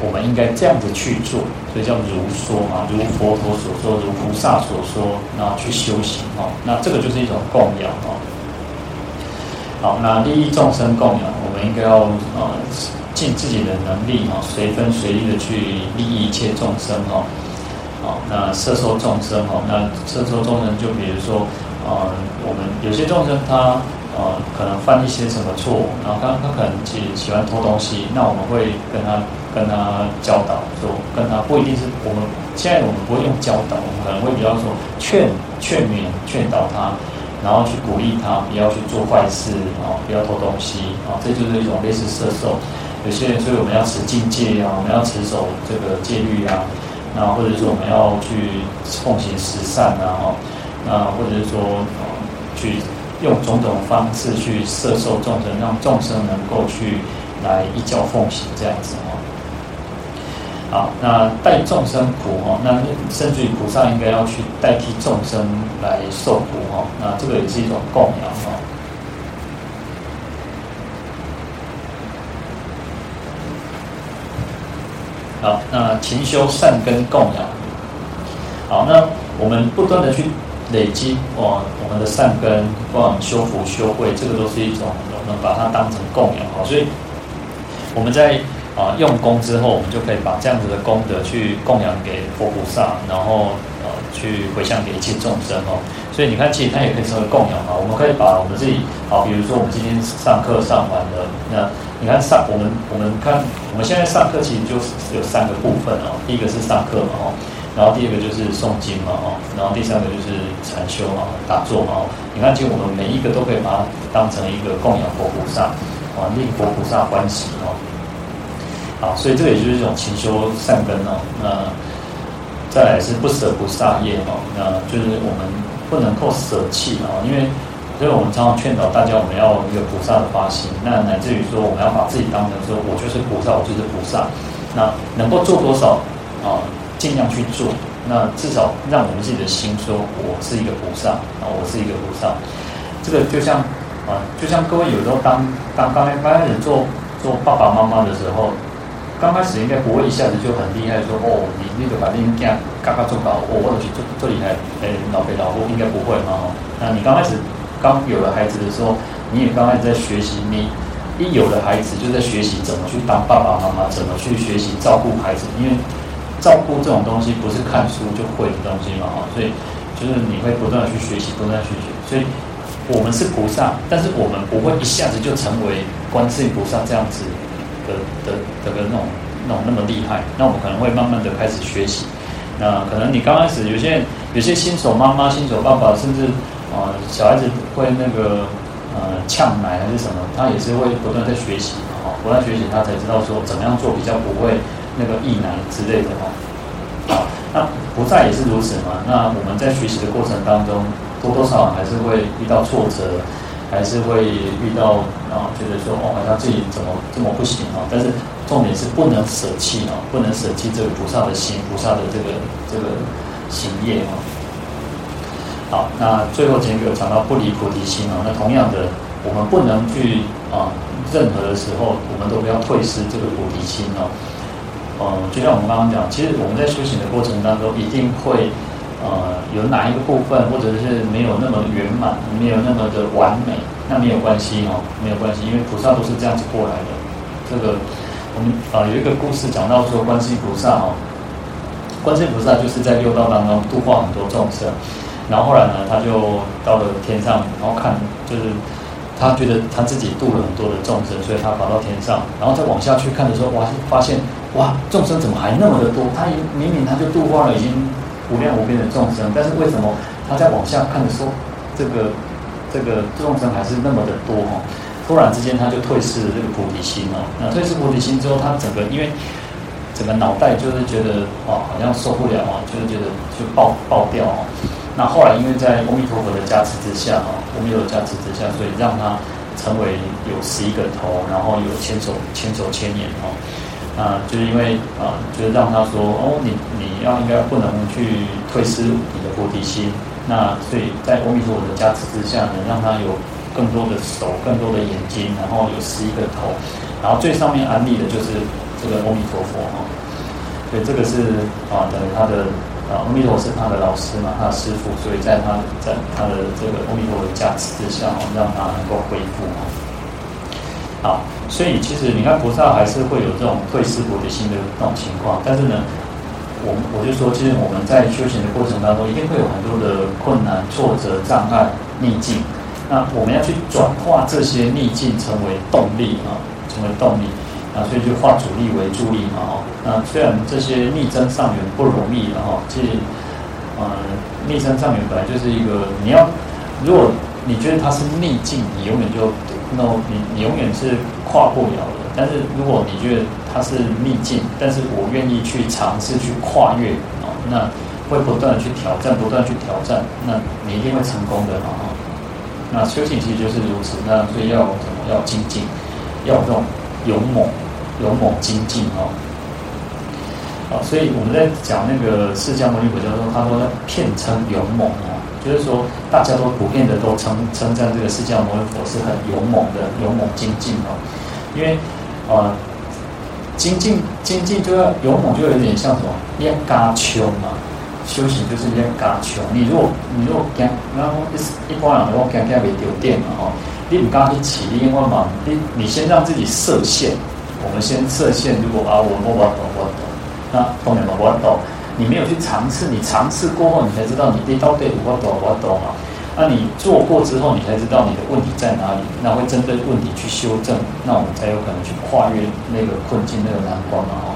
我们应该这样子去做，所以叫如说嘛，如佛陀所说，如菩萨所说，那去修行哈，那这个就是一种供养哈。好，那利益众生供养，我们应该要呃尽自己的能力哈，随分随力的去利益一切众生哈。好，那摄受众生哈，那摄受众生就比如说呃，我们有些众生他。呃，可能犯一些什么错，然后他他可能喜喜欢偷东西，那我们会跟他跟他教导，说跟他不一定是我们现在我们不会用教导，我们可能会比较说劝 劝勉劝导他，然后去鼓励他不要去做坏事啊，不要偷东西啊，这就是一种类似摄受。有些人所以我们要持禁戒啊，我们要持守这个戒律啊，那或者说我们要去奉行十善啊，哈，那或者是说去。用种种方式去摄受众生，让众生能够去来依教奉行这样子哦。好，那代众生苦哦，那甚至于菩萨应该要去代替众生来受苦哦。那这个也是一种供养哦。好，那勤修善根供养。好，那我们不断的去。累积哇，我们的善根，或修福修慧，这个都是一种，我们把它当成供养哈。所以我们在啊用功之后，我们就可以把这样子的功德去供养给佛菩萨，然后呃去回向给一切众生哦。所以你看，其实它也可以成为供养啊。我们可以把我们自己好，比如说我们今天上课上完了，那你看上我们我们看我们现在上课其实就是有三个部分哦。第一个是上课嘛哦。然后第二个就是诵经嘛，哦，然后第三个就是禅修嘛，打坐嘛，你看，其实我们每一个都可以把它当成一个供养佛菩萨，啊，令佛菩萨欢喜哦，好，所以这个也就是一种勤修善根哦，那再来是不舍菩萨业哦，那就是我们不能够舍弃哦，因为所以我们常常劝导大家，我们要有一个菩萨的发心，那乃至于说我们要把自己当成说，我就是菩萨，我就是菩萨，那能够做多少啊？尽量去做，那至少让我们自己的心说，我是一个菩萨啊，我是一个菩萨。这个就像啊，就像各位有时候当当刚开刚开始做做爸爸妈妈的时候，刚开始应该不会一下子就很厉害，说哦，你那个把那个嘎嘎做到，我或者去做做厉害，哎，老肥老夫应该不会嘛。那你刚开始刚有了孩子的时候，你也刚开始在学习，你一有了孩子就在学习怎么去当爸爸妈妈，怎么去学习照顾孩子，因为。照顾这种东西不是看书就会的东西嘛，哈，所以就是你会不断的去学习，不断的去学。所以我们是菩萨，但是我们不会一下子就成为观世音菩萨这样子的的的个那种那种那么厉害。那我们可能会慢慢的开始学习。那可能你刚开始有些有些新手妈妈、新手爸爸，甚至啊小孩子会那个呃呛奶还是什么，他也是会不断在学习哈，不断学习他才知道说怎么样做比较不会那个溢奶之类的哈。好，那菩萨也是如此嘛。那我们在学习的过程当中，多多少少还是会遇到挫折，还是会遇到啊，觉得说哦，好像自己怎么这么不行啊。但是重点是不能舍弃啊，不能舍弃这个菩萨的心，菩萨的这个这个行业啊。好，那最后前面有讲到不离菩提心啊。那同样的，我们不能去啊，任何的时候，我们都不要退失这个菩提心哦。呃，就像我们刚刚讲，其实我们在修行的过程当中，一定会呃有哪一个部分，或者是没有那么圆满，没有那么的完美，那没有关系哦，没有关系，因为菩萨都是这样子过来的。这个我们啊、有一个故事讲到说，观世音菩萨哦，观世音菩萨就是在六道当中度化很多众生。然后后来呢，他就到了天上，然后看，就是他觉得他自己度了很多的众生，所以他跑到天上，然后再往下去看的时候，哇，发现哇，众生怎么还那么的多？他明明他就度化了已经无量无边的众生，但是为什么他在往下看的时候，这个这个众生还是那么的多？哈，突然之间他就退失了这个菩提心哦。那退失菩提心之后，他整个因为整个脑袋就是觉得哇，好像受不了啊，就是觉得就爆爆掉哦。那后来，因为在阿弥陀佛的加持之下，哈，阿弥陀佛加持之下，所以让他成为有十一个头，然后有千手千手千眼，哈，啊，就是因为啊，就是让他说，哦，你你要应该不能去退失你的菩提心，那所以在阿弥陀佛的加持之下呢，让他有更多的手，更多的眼睛，然后有十一个头，然后最上面安立的就是这个阿弥陀佛，哈，所以这个是啊，等于他的。啊，阿弥陀佛是他的老师嘛，他的师父，所以在他在他的这个阿弥陀的加持之下，让他能够恢复。好，所以其实你看菩萨还是会有这种退失菩提心的这种情况，但是呢，我我就说，其实我们在修行的过程当中，一定会有很多的困难、挫折、障碍、逆境，那我们要去转化这些逆境成为动力啊，成为动力。啊，所以就化阻力为助力嘛，哦，那虽然这些逆增上缘不容易的哈，其实，呃，逆增上缘本来就是一个，你要，如果你觉得它是逆境，你永远就，那你你永远是跨不了的。但是如果你觉得它是逆境，但是我愿意去尝试去跨越，哦，那会不断的去挑战，不断去挑战，那你一定会成功的嘛，那修行其实就是如此，那所以要什么？要精进，要这种。勇猛，勇猛精进哦，啊，所以我们在讲那个释迦牟尼佛教中，他说片称勇猛哦，就是说大家都普遍的都称称赞这个释迦牟尼佛是很勇猛的，勇猛精进哦，因为呃，精进精进就要勇猛，就有点像什么练嘎秋嘛，修行就是练嘎秋。你如果你如果讲，然后一一般人如果讲讲未丢电嘛哈。你不刚一起，你因为嘛，你你先让自己设限，我们先设限。如果啊，我我我懂我懂，那后面嘛我懂，你没有去尝试，你尝试过后，你才知道你到底我懂我懂啊。那你做过之后，你才知道你的问题在哪里，那会针对问题去修正，那我们才有可能去跨越那个困境、那个难关嘛哈。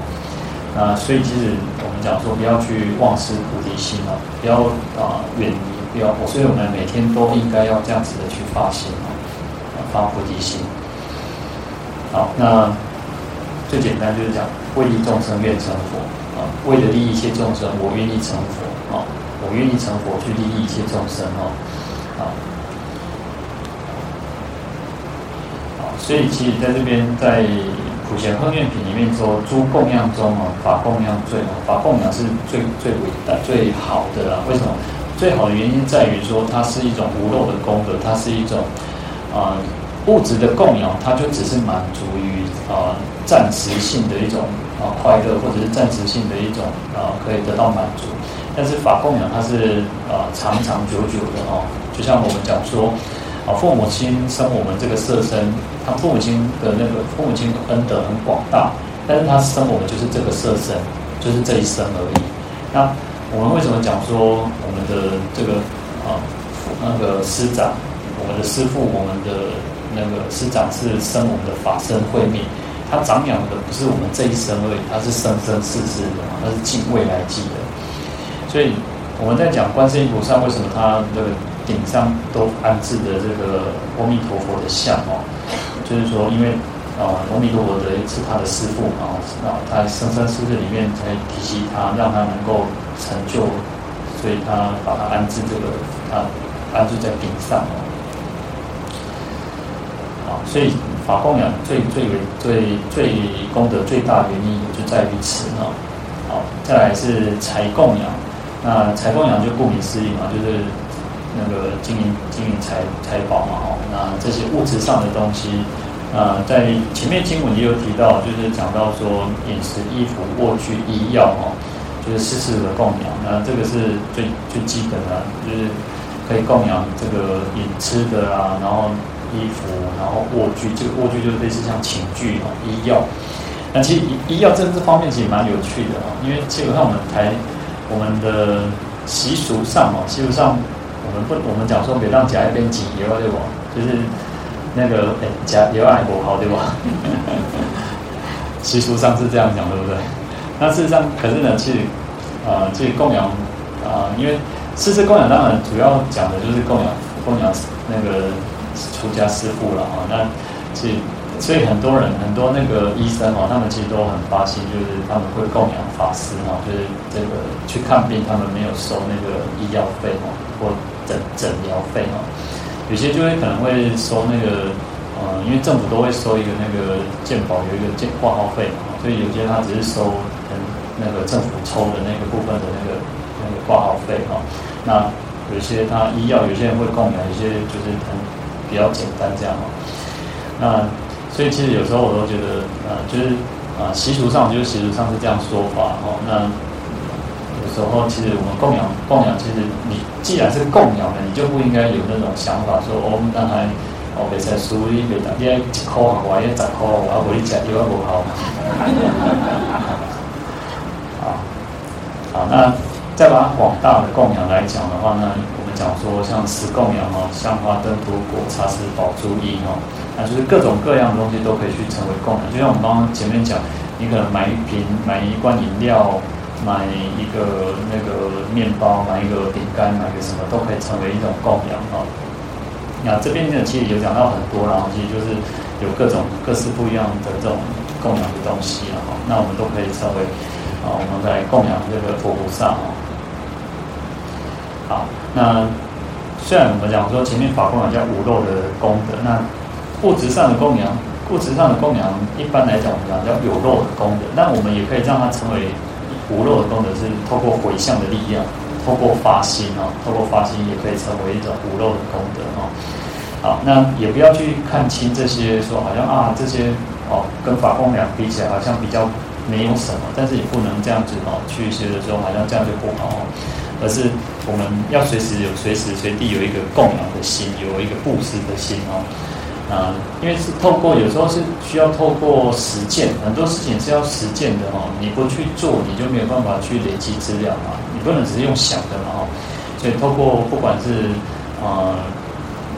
那所以其实我们讲说，不要去忘失菩提心啊，不要啊远离，不要。所以我们每天都应该要这样子的去发心啊。发菩提心，好，那最简单就是讲为利众生愿成佛啊，为了利益一切众生，我愿意成佛啊，我愿意成佛去利益一切众生哦，啊，好，所以其实在这边在普贤行愿品里面说，诸供养中啊，法供养最好，法供养是最最伟大最好的啊。为什么？最好的原因在于说，它是一种无漏的功德，它是一种啊。物质的供养，它就只是满足于啊暂时性的一种啊快乐，或者是暂时性的一种啊可以得到满足。但是法供养它是啊长长久久的哦，就像我们讲说啊父母亲生我们这个色身，他父母亲的那个父母亲的恩德很广大，但是他生我们就是这个色身，就是这一生而已。那我们为什么讲说我们的这个啊那个师长，我们的师父，我们的那个师长是生我们的法身慧命，他长养的不是我们这一生而已，他是生生世世的，他是尽未来际的。所以我们在讲观世音菩萨为什么他的顶上都安置的这个阿弥陀佛的像哦，就是说，因为啊，阿弥陀佛的是他的师父嘛，然后他生生世世里面才提携他，让他能够成就，所以他把他安置这个，他安置在顶上哦。所以法供养最最为最最功德最大的原因就在于此呢。好，再来是财供养，那财供养就顾名思义嘛，就是。那个金银金银财财宝嘛，哦，那这些物质上的东西，呃，在前面经文也有提到，就是讲到说饮食、衣服、卧具、医药，哦，就是四事的供养。那这个是最最基本的，就是可以供养这个饮吃的啊，然后衣服，然后卧具，这个卧具就是类似像寝具哦，医药。那其实医医药这这方面其实蛮有趣的哦，因为基本上我们台我们的习俗上哦，习俗上。我们不，我们讲说别让甲一边挤油对不？就是那个哎，甲油爱不好对吧？习俗上是这样讲，对不对？那事实上，可是呢，其实啊，这、呃、供养啊、呃，因为四事供养当然主要讲的就是供养供养那个出家师父了啊。那所以所以很多人很多那个医生哦，他们其实都很发心，就是他们会供养法师哈，就是这个去看病，他们没有收那个医药费哦，或诊诊疗费哈，有些就会可能会收那个，呃，因为政府都会收一个那个健保有一个健挂号费嘛，所以有些他只是收跟那个政府抽的那个部分的那个那个挂号费哈。那有些他医药，有些人会供养，有些就是很比较简单这样哈。那所以其实有时候我都觉得，呃，就是啊习俗上就是习俗上是这样说法哈。那有时候，其实我们供养供养，其实你既然是供养的，你就不应该有那种想法说，哦，我们当然哦，别再输一别打，因为一块好，我也十块，我要回家又要不好。好，好，那再把广大的供养来讲的话呢，讲说像吃供养哦，香花灯烛果茶食宝珠衣哦，那就是各种各样的东西都可以去成为供养。就像我们刚刚前面讲，你可能买一瓶买一罐饮料。买一个那个面包，买一个饼干，买个什么都可以成为一种供养哈。那这边呢，其实有讲到很多，然后其实就是有各种各式不一样的这种供养的东西了哈。那我们都可以成为啊，我们在供养这个佛菩萨哈。好，那虽然我们讲说前面法供养叫无漏的功德，那物质上的供养，物质上的供养一般来讲我们讲叫有漏的功德，那我们也可以让它成为。无漏的功德是透过回向的力量，透过发心啊，透过发心也可以成为一种无漏的功德哦。好，那也不要去看轻这些，说好像啊这些哦跟法供养比起来好像比较没有什么，但是也不能这样子哦去学的时候好像这样就不好哦，而是我们要随时有随时随地有一个供养的心，有一个布施的心哦。啊，因为是透过有时候是需要透过实践，很多事情是要实践的哈。你不去做，你就没有办法去累积资料嘛。你不能只是用想的嘛哈。所以透过不管是啊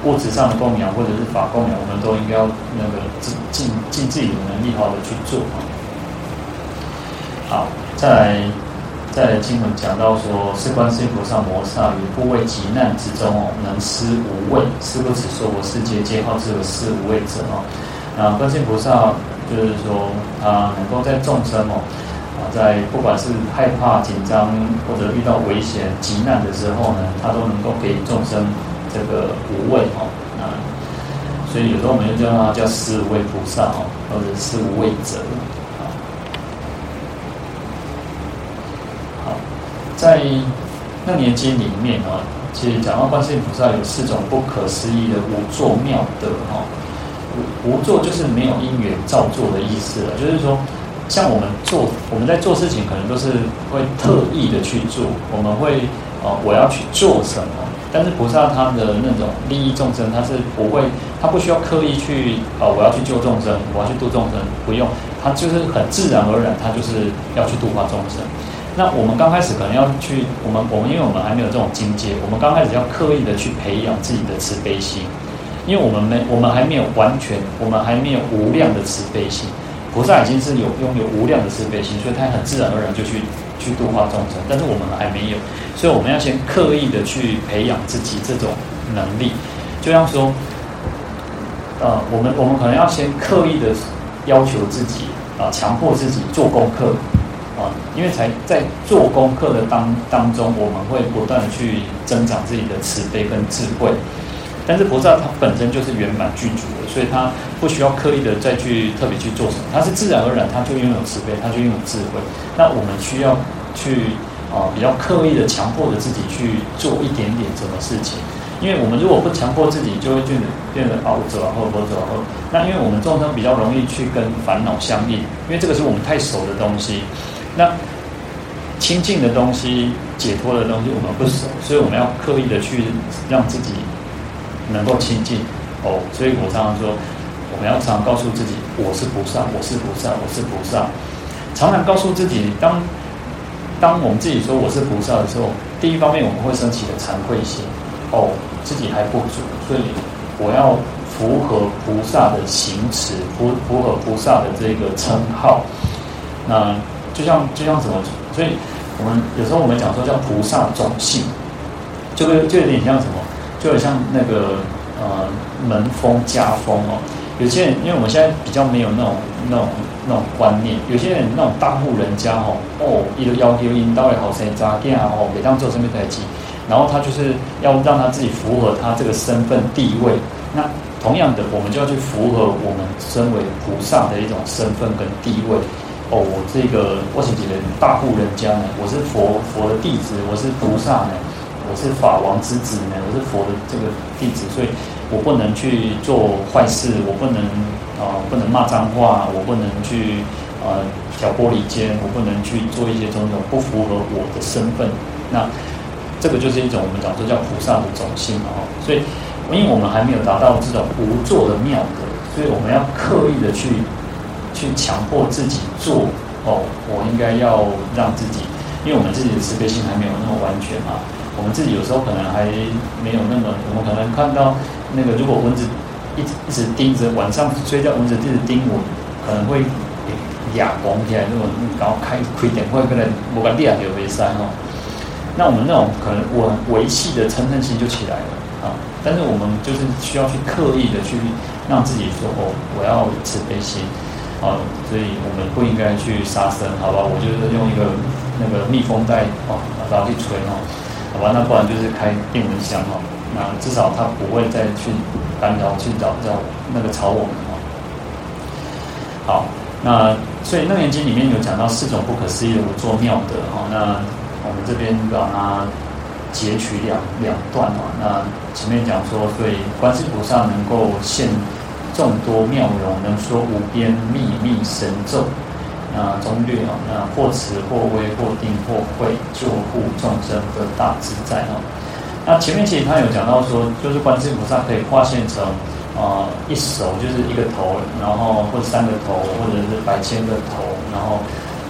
物质上的供养，或者是法供养，我们都应该要那个尽尽尽自己的能力，好的去做啊。好，再来。在经文讲到说，是观世音菩萨摩萨于怖畏急难之中哦，能施无畏，是不是说我世界皆号之为施无畏者哦。那观世音菩萨就是说，他能够在众生哦，啊，在不管是害怕、紧张或者遇到危险、急难的时候呢，他都能够给众生这个无畏哦。啊，所以有时候我们就叫他叫施无畏菩萨哦，或者施无畏者。在那年经里面啊，其实讲到观世音菩萨有四种不可思议的无作妙德哈。无无作就是没有因缘造作的意思了，就是说，像我们做我们在做事情，可能都是会特意的去做，我们会啊，我要去做什么？但是菩萨他的那种利益众生，他是不会，他不需要刻意去啊，我要去救众生，我要去度众生，不用，他就是很自然而然，他就是要去度化众生。那我们刚开始可能要去，我们我们因为我们还没有这种境界，我们刚开始要刻意的去培养自己的慈悲心，因为我们没我们还没有完全，我们还没有无量的慈悲心。菩萨已经是有拥有无量的慈悲心，所以他很自然而然就去去度化众生。但是我们还没有，所以我们要先刻意的去培养自己这种能力，就像说，呃，我们我们可能要先刻意的要求自己啊，强迫自己做功课啊，因为才在做功课的当当中，我们会不断的去增长自己的慈悲跟智慧。但是菩萨他本身就是圆满具足的，所以他不需要刻意的再去特别去做什么，他是自然而然他就拥有慈悲，他就拥有智慧。那我们需要去啊比较刻意的强迫着自己去做一点点什么事情，因为我们如果不强迫自己，就会变得变得啊我走啊或或走啊。那因为我们众生比较容易去跟烦恼相应，因为这个是我们太熟的东西。那清净的东西、解脱的东西我们不熟，所以我们要刻意的去让自己。能够亲近哦，所以我常常说，我们要常常告诉自己，我是菩萨，我是菩萨，我是菩萨。常常告诉自己，当当我们自己说我是菩萨的时候，第一方面我们会升起的惭愧心，哦，自己还不足，所以我要符合菩萨的行持，符符合菩萨的这个称号。那就像就像什么？所以我们有时候我们讲说叫菩萨种性，就会就有点像什么？就很像那个呃门风家风哦，有些人因为我们现在比较没有那种那种那种观念，有些人那种大户人家哦哦，一个要求引导也好，谁扎店啊哦，每当做生意在一起，然后他就是要让他自己符合他这个身份地位。那同样的，我们就要去符合我们身为菩萨的一种身份跟地位。哦，我这个我是几个大户人家呢，我是佛佛的弟子，我是菩萨呢。我是法王之子呢，我是佛的这个弟子，所以我不能去做坏事，我不能啊、不能骂脏话，我不能去呃挑拨离间，我不能去做一些种种不符合我的身份。那这个就是一种我们讲说叫菩萨的种性啊。所以，因为我们还没有达到这种无作的妙德，所以我们要刻意的去去强迫自己做哦，我应该要让自己，因为我们自己的慈悲心还没有那么完全嘛。我们自己有时候可能还没有那么，我们可能看到那个，如果蚊子一直一直盯着，晚上睡觉蚊子一直盯我，可能会哑光起来，那种然后开亏点会可能我把裂有为三哦。那我们那种可能我维系的嗔恨心就起来了啊。但是我们就是需要去刻意的去让自己说哦，我要慈悲心啊，所以我们不应该去杀生，好吧？我就是用一个那个密封袋哦，然后去吹哦。好吧，那不然就是开电蚊香哈，那至少它不会再去干扰去找找那个吵我们哈。好，那所以《楞严经》里面有讲到四种不可思议的无作妙德哈。那我们这边把它截取两两段哈。那前面讲说，对观世菩萨能够现众多妙容，能说无边秘密神咒。啊，中略啊，那或慈或威或定或慧，救护众生得大自在哦。那前面其实他有讲到说，就是观世音菩萨可以化现成啊、一手就是一个头，然后或三个头，或者是百千个头，然后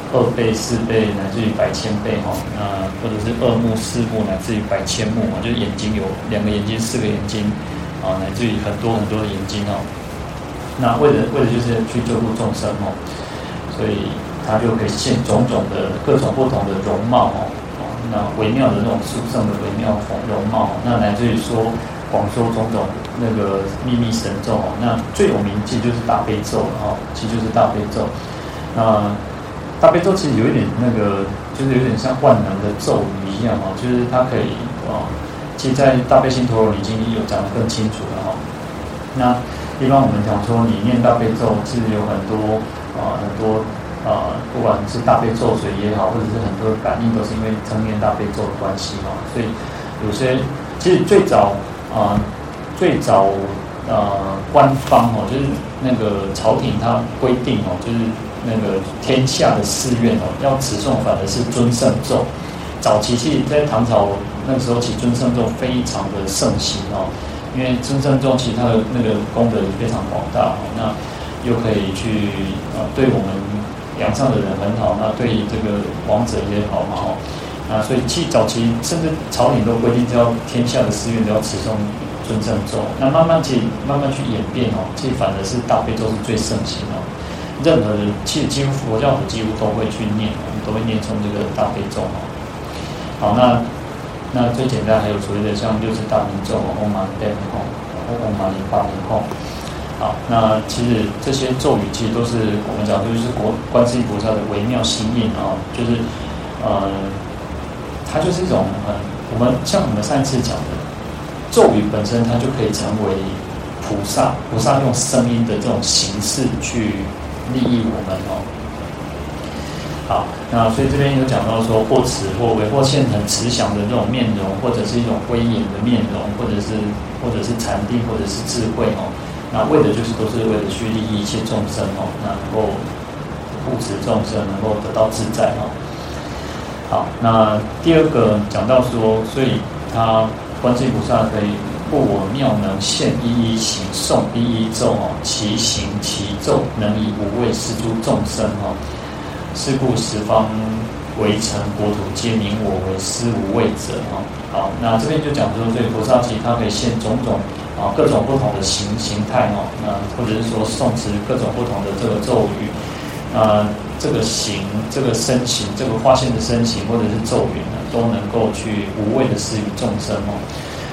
二倍、四倍乃至于百千倍哈。那或者是二目、四目乃至于百千目啊，就是眼睛有两个眼睛、四个眼睛啊，乃至于很多很多的眼睛哦。那为了为了就是去救护众生哦。所以他就可以现种种的各种不同的容貌哦，那微妙的那种殊胜的微妙容貌，那乃至于说广说种种那个秘密神咒哦，那最有名气就是大悲咒哦，其实就是大悲咒。那大悲咒其实有一点那个，就是有点像万能的咒语一样哦，就是它可以哦，其实，在大悲心陀罗尼经有讲得更清楚了哈。那一般我们讲说，你念大悲咒，其实有很多。啊，很多啊，不管是大悲咒水也好，或者是很多感应，都是因为称念大悲咒的关系嘛。所以有些其实最早啊，最早呃，官方哦，就是那个朝廷它规定哦，就是那个天下的寺院哦，要持诵反而是尊胜咒。早期其实，在唐朝那个时候，其尊胜咒非常的盛行哦，因为尊胜咒其实它的那个功德非常广大哦。那又可以去啊，对我们梁上的人很好，那对于这个王者也好嘛，哦，啊，所以其早期甚至朝廷都规定，只要天下的寺院都要持诵尊胜咒。那慢慢去慢慢去演变哦，其实反而是大悲咒是最盛行哦。任何人其实几乎佛教徒几乎都会去念，都会念诵这个大悲咒哦。好，那那最简单还有所谓的像六字大明咒哦，唵嘛呢叭咪吽，唵嘛呢叭咪吽。好，那其实这些咒语其实都是我们讲，就是国观世音菩萨的微妙心印啊，就是呃，它就是一种很我们像我们上一次讲的咒语本身，它就可以成为菩萨，菩萨用声音的这种形式去利益我们哦。好，那所以这边有讲到说，或慈或威，或现很慈祥的这种面容，或者是一种威严的面容，或者是或者是禅定，或者是智慧哦。那为的就是都是为了去利益一切众生哦，那能够护持众生，能够得到自在哦。好，那第二个讲到说，所以他观世音菩萨可以护我妙能现一一行，诵一一咒哦，其行其咒能以无畏施诸众生哦。是故十方围城国土皆名我为施无畏者啊！好，那这边就讲说，所以菩萨其实它可以现种种啊各种不同的形形态哦，那或者是说诵持各种不同的这个咒语，啊，这个形、这个身形、这个化现的身形或者是咒语呢，都能够去无畏的施予众生哦。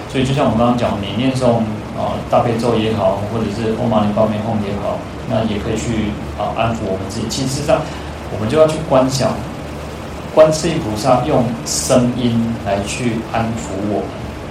所以就像我们刚刚讲，你念诵啊大悲咒也好，或者是唵嘛呢叭咪吽也好，那也可以去啊安抚我们自己。其实上。我们就要去观想，观世音菩萨用声音来去安抚我们，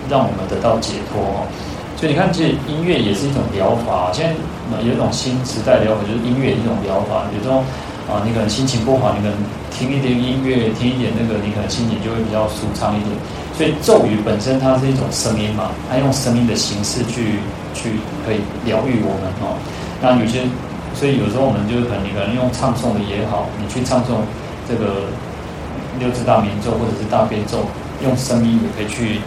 让我们得到解脱哦。所以你看，其实音乐也是一种疗法。现在有一种新时代疗法，就是音乐一种疗法。有时候啊，你可能心情不好，你可能听一点音乐，听一点那个，你可能心情就会比较舒畅一点。所以咒语本身它是一种声音嘛，它用声音的形式去去可以疗愈我们哦。那有些。所以有时候我们就是可能你可能用唱诵的也好，你去唱诵这个六字大明咒或者是大悲咒，用声音也可以去，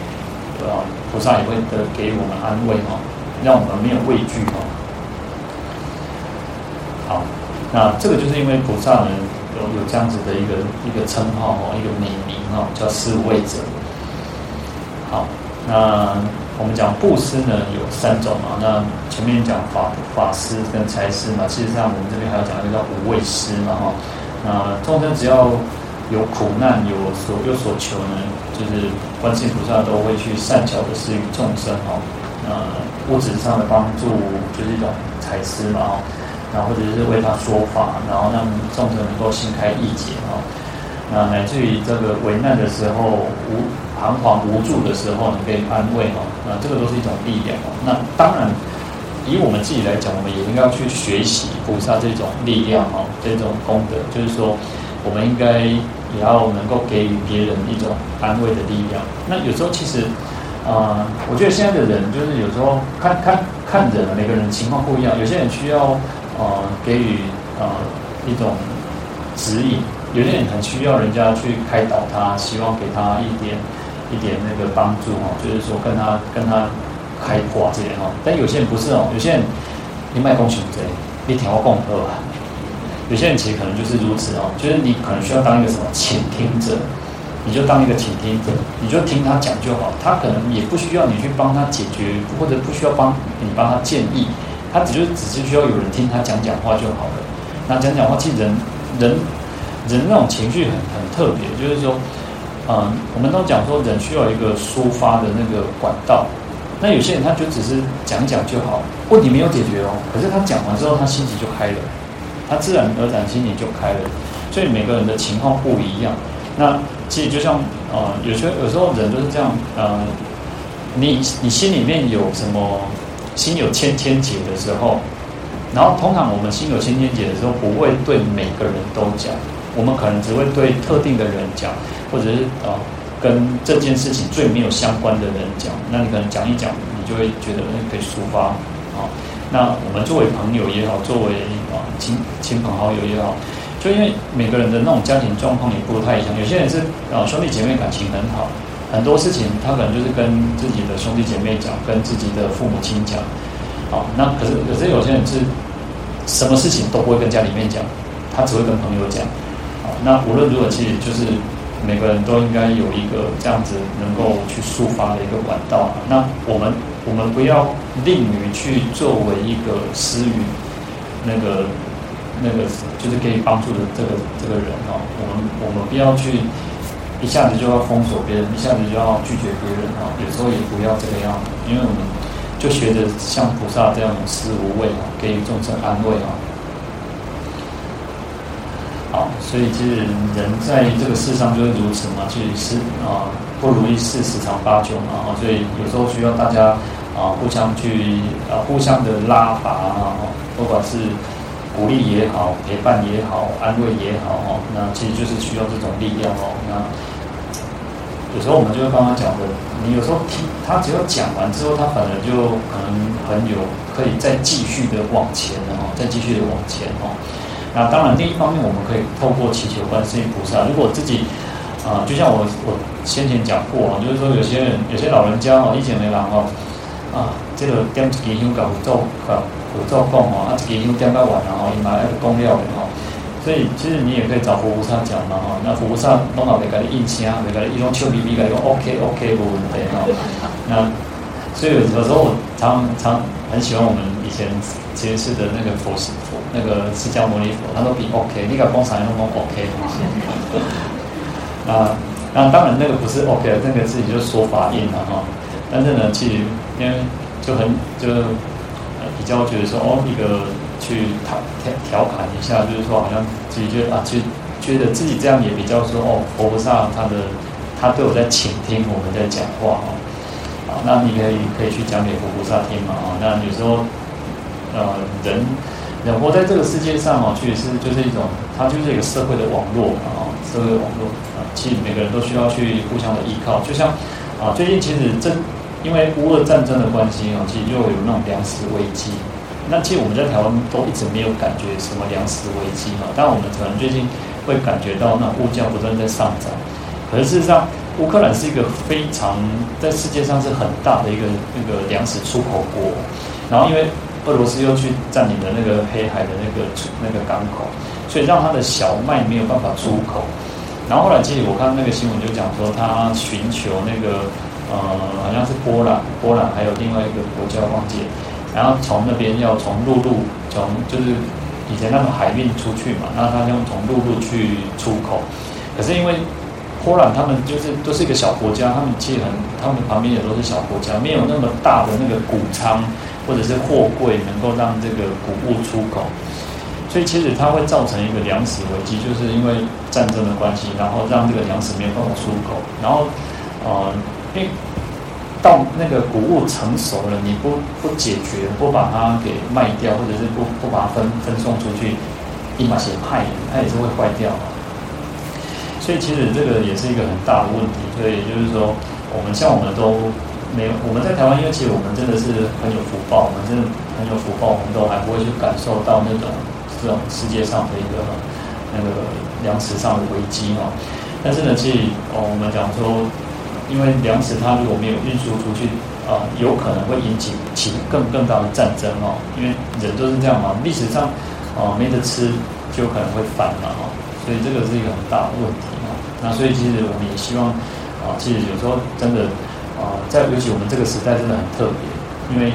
呃，菩萨也会得给我们安慰哈，让我们没有畏惧哈。好，那这个就是因为菩萨呢有有这样子的一个一个称号哈，一个美名哈，叫施无畏者。好，那。我们讲布施呢有三种嘛，那前面讲法法施跟财施嘛，事实上我们这边还要讲一个叫无畏施嘛哈。那众生只要有苦难有所有所求呢，就是观世音菩萨都会去善巧的施予众生哈。呃物质上的帮助就是一种财施嘛哈，然后或者是为他说法，然后让众生能够心开意解哈。那乃至于这个危难的时候无。彷徨无助的时候，你可以安慰哈，啊这个都是一种力量哦。那当然，以我们自己来讲，我们也应该要去学习菩萨这种力量哈，这种功德，就是说，我们应该也要能够给予别人一种安慰的力量。那有时候其实，啊、我觉得现在的人就是有时候看看看人，每个人情况不一样，有些人需要呃给予呃一种指引，有些人很需要人家去开导他，希望给他一点。一点那个帮助哦，就是说跟他跟他开挂这些哈，但有些人不是哦，有些人你卖共情这，你听我共二啊，有些人其实可能就是如此哦，就是你可能需要当一个什么倾听者，你就当一个倾听者，你就听他讲就好，他可能也不需要你去帮他解决，或者不需要帮你帮他建议，他只就只是需要有人听他讲讲话就好了。那讲讲话，其实人人人那种情绪很很特别，就是说。嗯，我们都讲说人需要一个抒发的那个管道，那有些人他就只是讲讲就好，问题没有解决哦。可是他讲完之后，他心情就开了，他自然而然心情就开了。所以每个人的情况不一样。那其实就像呃，有些有时候人都是这样，呃，你你心里面有什么心有千千结的时候，然后通常我们心有千千结的时候，不会对每个人都讲，我们可能只会对特定的人讲。或者是啊，跟这件事情最没有相关的人讲，那你可能讲一讲，你就会觉得可以抒发啊。那我们作为朋友也好，作为啊亲亲朋好友也好，就因为每个人的那种家庭状况也不太一样，有些人是啊兄弟姐妹感情很好，很多事情他可能就是跟自己的兄弟姐妹讲，跟自己的父母亲讲，好，那可是可是有些人是什么事情都不会跟家里面讲，他只会跟朋友讲，那无论如何，其实就是。每个人都应该有一个这样子能够去抒发的一个管道。那我们我们不要吝于去作为一个施予那个那个就是可以帮助的这个这个人哦。我们我们不要去一下子就要封锁别人，一下子就要拒绝别人啊。有时候也不要这个样子，因为我们就学着像菩萨这样无私无畏啊，给予众生安慰啊。好，所以其实人在这个世上就是如此嘛，其实是啊，不如意事十常八九嘛，所以有时候需要大家啊互相去啊互相的拉拔啊，不管是鼓励也好，陪伴也好，安慰也好哦，那其实就是需要这种力量哦。那有时候我们就会刚刚讲的，你有时候听他只要讲完之后，他反而就可能很有可以再继续的往前哦，再继续的往前哦。那当然，另一方面，我们可以透过祈求观世音菩萨。如果自己啊、呃，就像我我先前讲过啊，就是说有些人有些老人家哦，以前的人哦，啊，这个点一支香搞不做搞不做供哦，啊，一支香点到完然后伊买那个供料的哦。所以其实你也可以找佛菩萨讲嘛哈。那佛菩萨弄好给他的印签，给他一种笑咪咪，给他用 OK OK 没问题哦。那所以有时候我常常很喜欢我们以前前世的那个佛师。那个释迦牟尼佛，他都比 OK，那个光彩那么 OK 啊，那当然那个不是 OK，那个自己就说法印了哈。但是呢，其实因为就很就比较觉得说哦，一个去调调调侃一下，就是说好像自己觉得啊，其实觉得自己这样也比较说哦，佛菩萨他的他对我在倾听我们在讲话哈。啊，那你可以可以去讲给佛菩萨听嘛啊。那有时候呃人。人活在这个世界上哦，确实是就是一种，它就是一个社会的网络啊，社会的网络啊，其实每个人都需要去互相的依靠。就像啊，最近其实这因为乌俄战争的关系啊，其实就有那种粮食危机。那其实我们在台湾都一直没有感觉什么粮食危机嘛，但我们可能最近会感觉到那物价不断在上涨。可是事实上，乌克兰是一个非常在世界上是很大的一个那个粮食出口国，然后因为。俄罗斯又去占领了那个黑海的那个那个港口，所以让他的小麦没有办法出口。然后后来，其实我看那个新闻就讲说，他寻求那个呃，好像是波兰，波兰还有另外一个国家忘记，然后从那边要从陆路，从就是以前那种海运出去嘛，然后他用从陆路去出口。可是因为波兰他们就是都是一个小国家，他们其实很，他们旁边也都是小国家，没有那么大的那个谷仓。或者是货柜能够让这个谷物出口，所以其实它会造成一个粮食危机，就是因为战争的关系，然后让这个粮食没有办法出口，然后呃，因为到那个谷物成熟了，你不不解决，不把它给卖掉，或者是不不把它分分送出去，一把血派，它也是会坏掉。所以其实这个也是一个很大的问题，所以就是说，我们像我们都。没有，我们在台湾，因为其实我们真的是很有福报，我们真的很有福报，我们都还不会去感受到那种这种世界上的一个那个粮食上的危机哦。但是呢，其实哦，我们讲说，因为粮食它如果没有运输出去啊，有可能会引起起更更大的战争哦。因为人都是这样嘛，历史上哦没得吃就可能会反嘛哈，所以这个是一个很大的问题。那所以其实我们也希望啊，其实有时候真的。啊，在尤其我们这个时代真的很特别，因为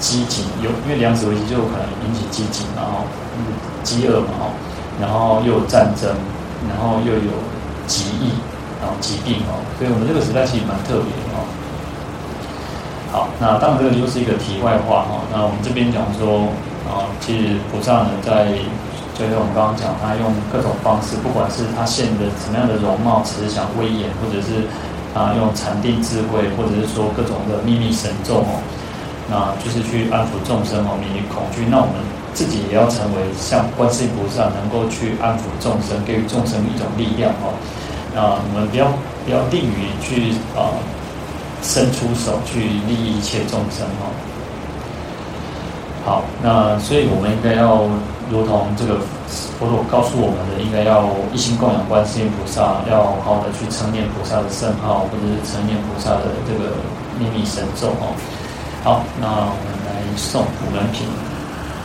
饥馑有，因为粮食危机就可能引起饥馑，然后饥饿嘛，哈，然后又有战争，然后又有疾疫，然后疾病哦，所以我们这个时代其实蛮特别的哦。好，那当然这个就是一个题外话哈。那我们这边讲说啊，其实菩萨呢，在就是我们刚刚讲，他用各种方式，不管是他现的什么样的容貌、慈祥、威严，或者是。啊，用禅定智慧，或者是说各种的秘密神咒哦，那就是去安抚众生哦，免于恐惧。那我们自己也要成为像观世音菩萨，能够去安抚众生，给予众生一种力量哦。那我们不要不要定于去啊，伸出手去利益一切众生哦。好，那所以我们应该要。如同这个佛陀告诉我们的，应该要一心供养观世音菩萨，要好好的去称念菩萨的圣号，或者是称念菩萨的这个秘密神咒哦。好，那我们来诵普门品。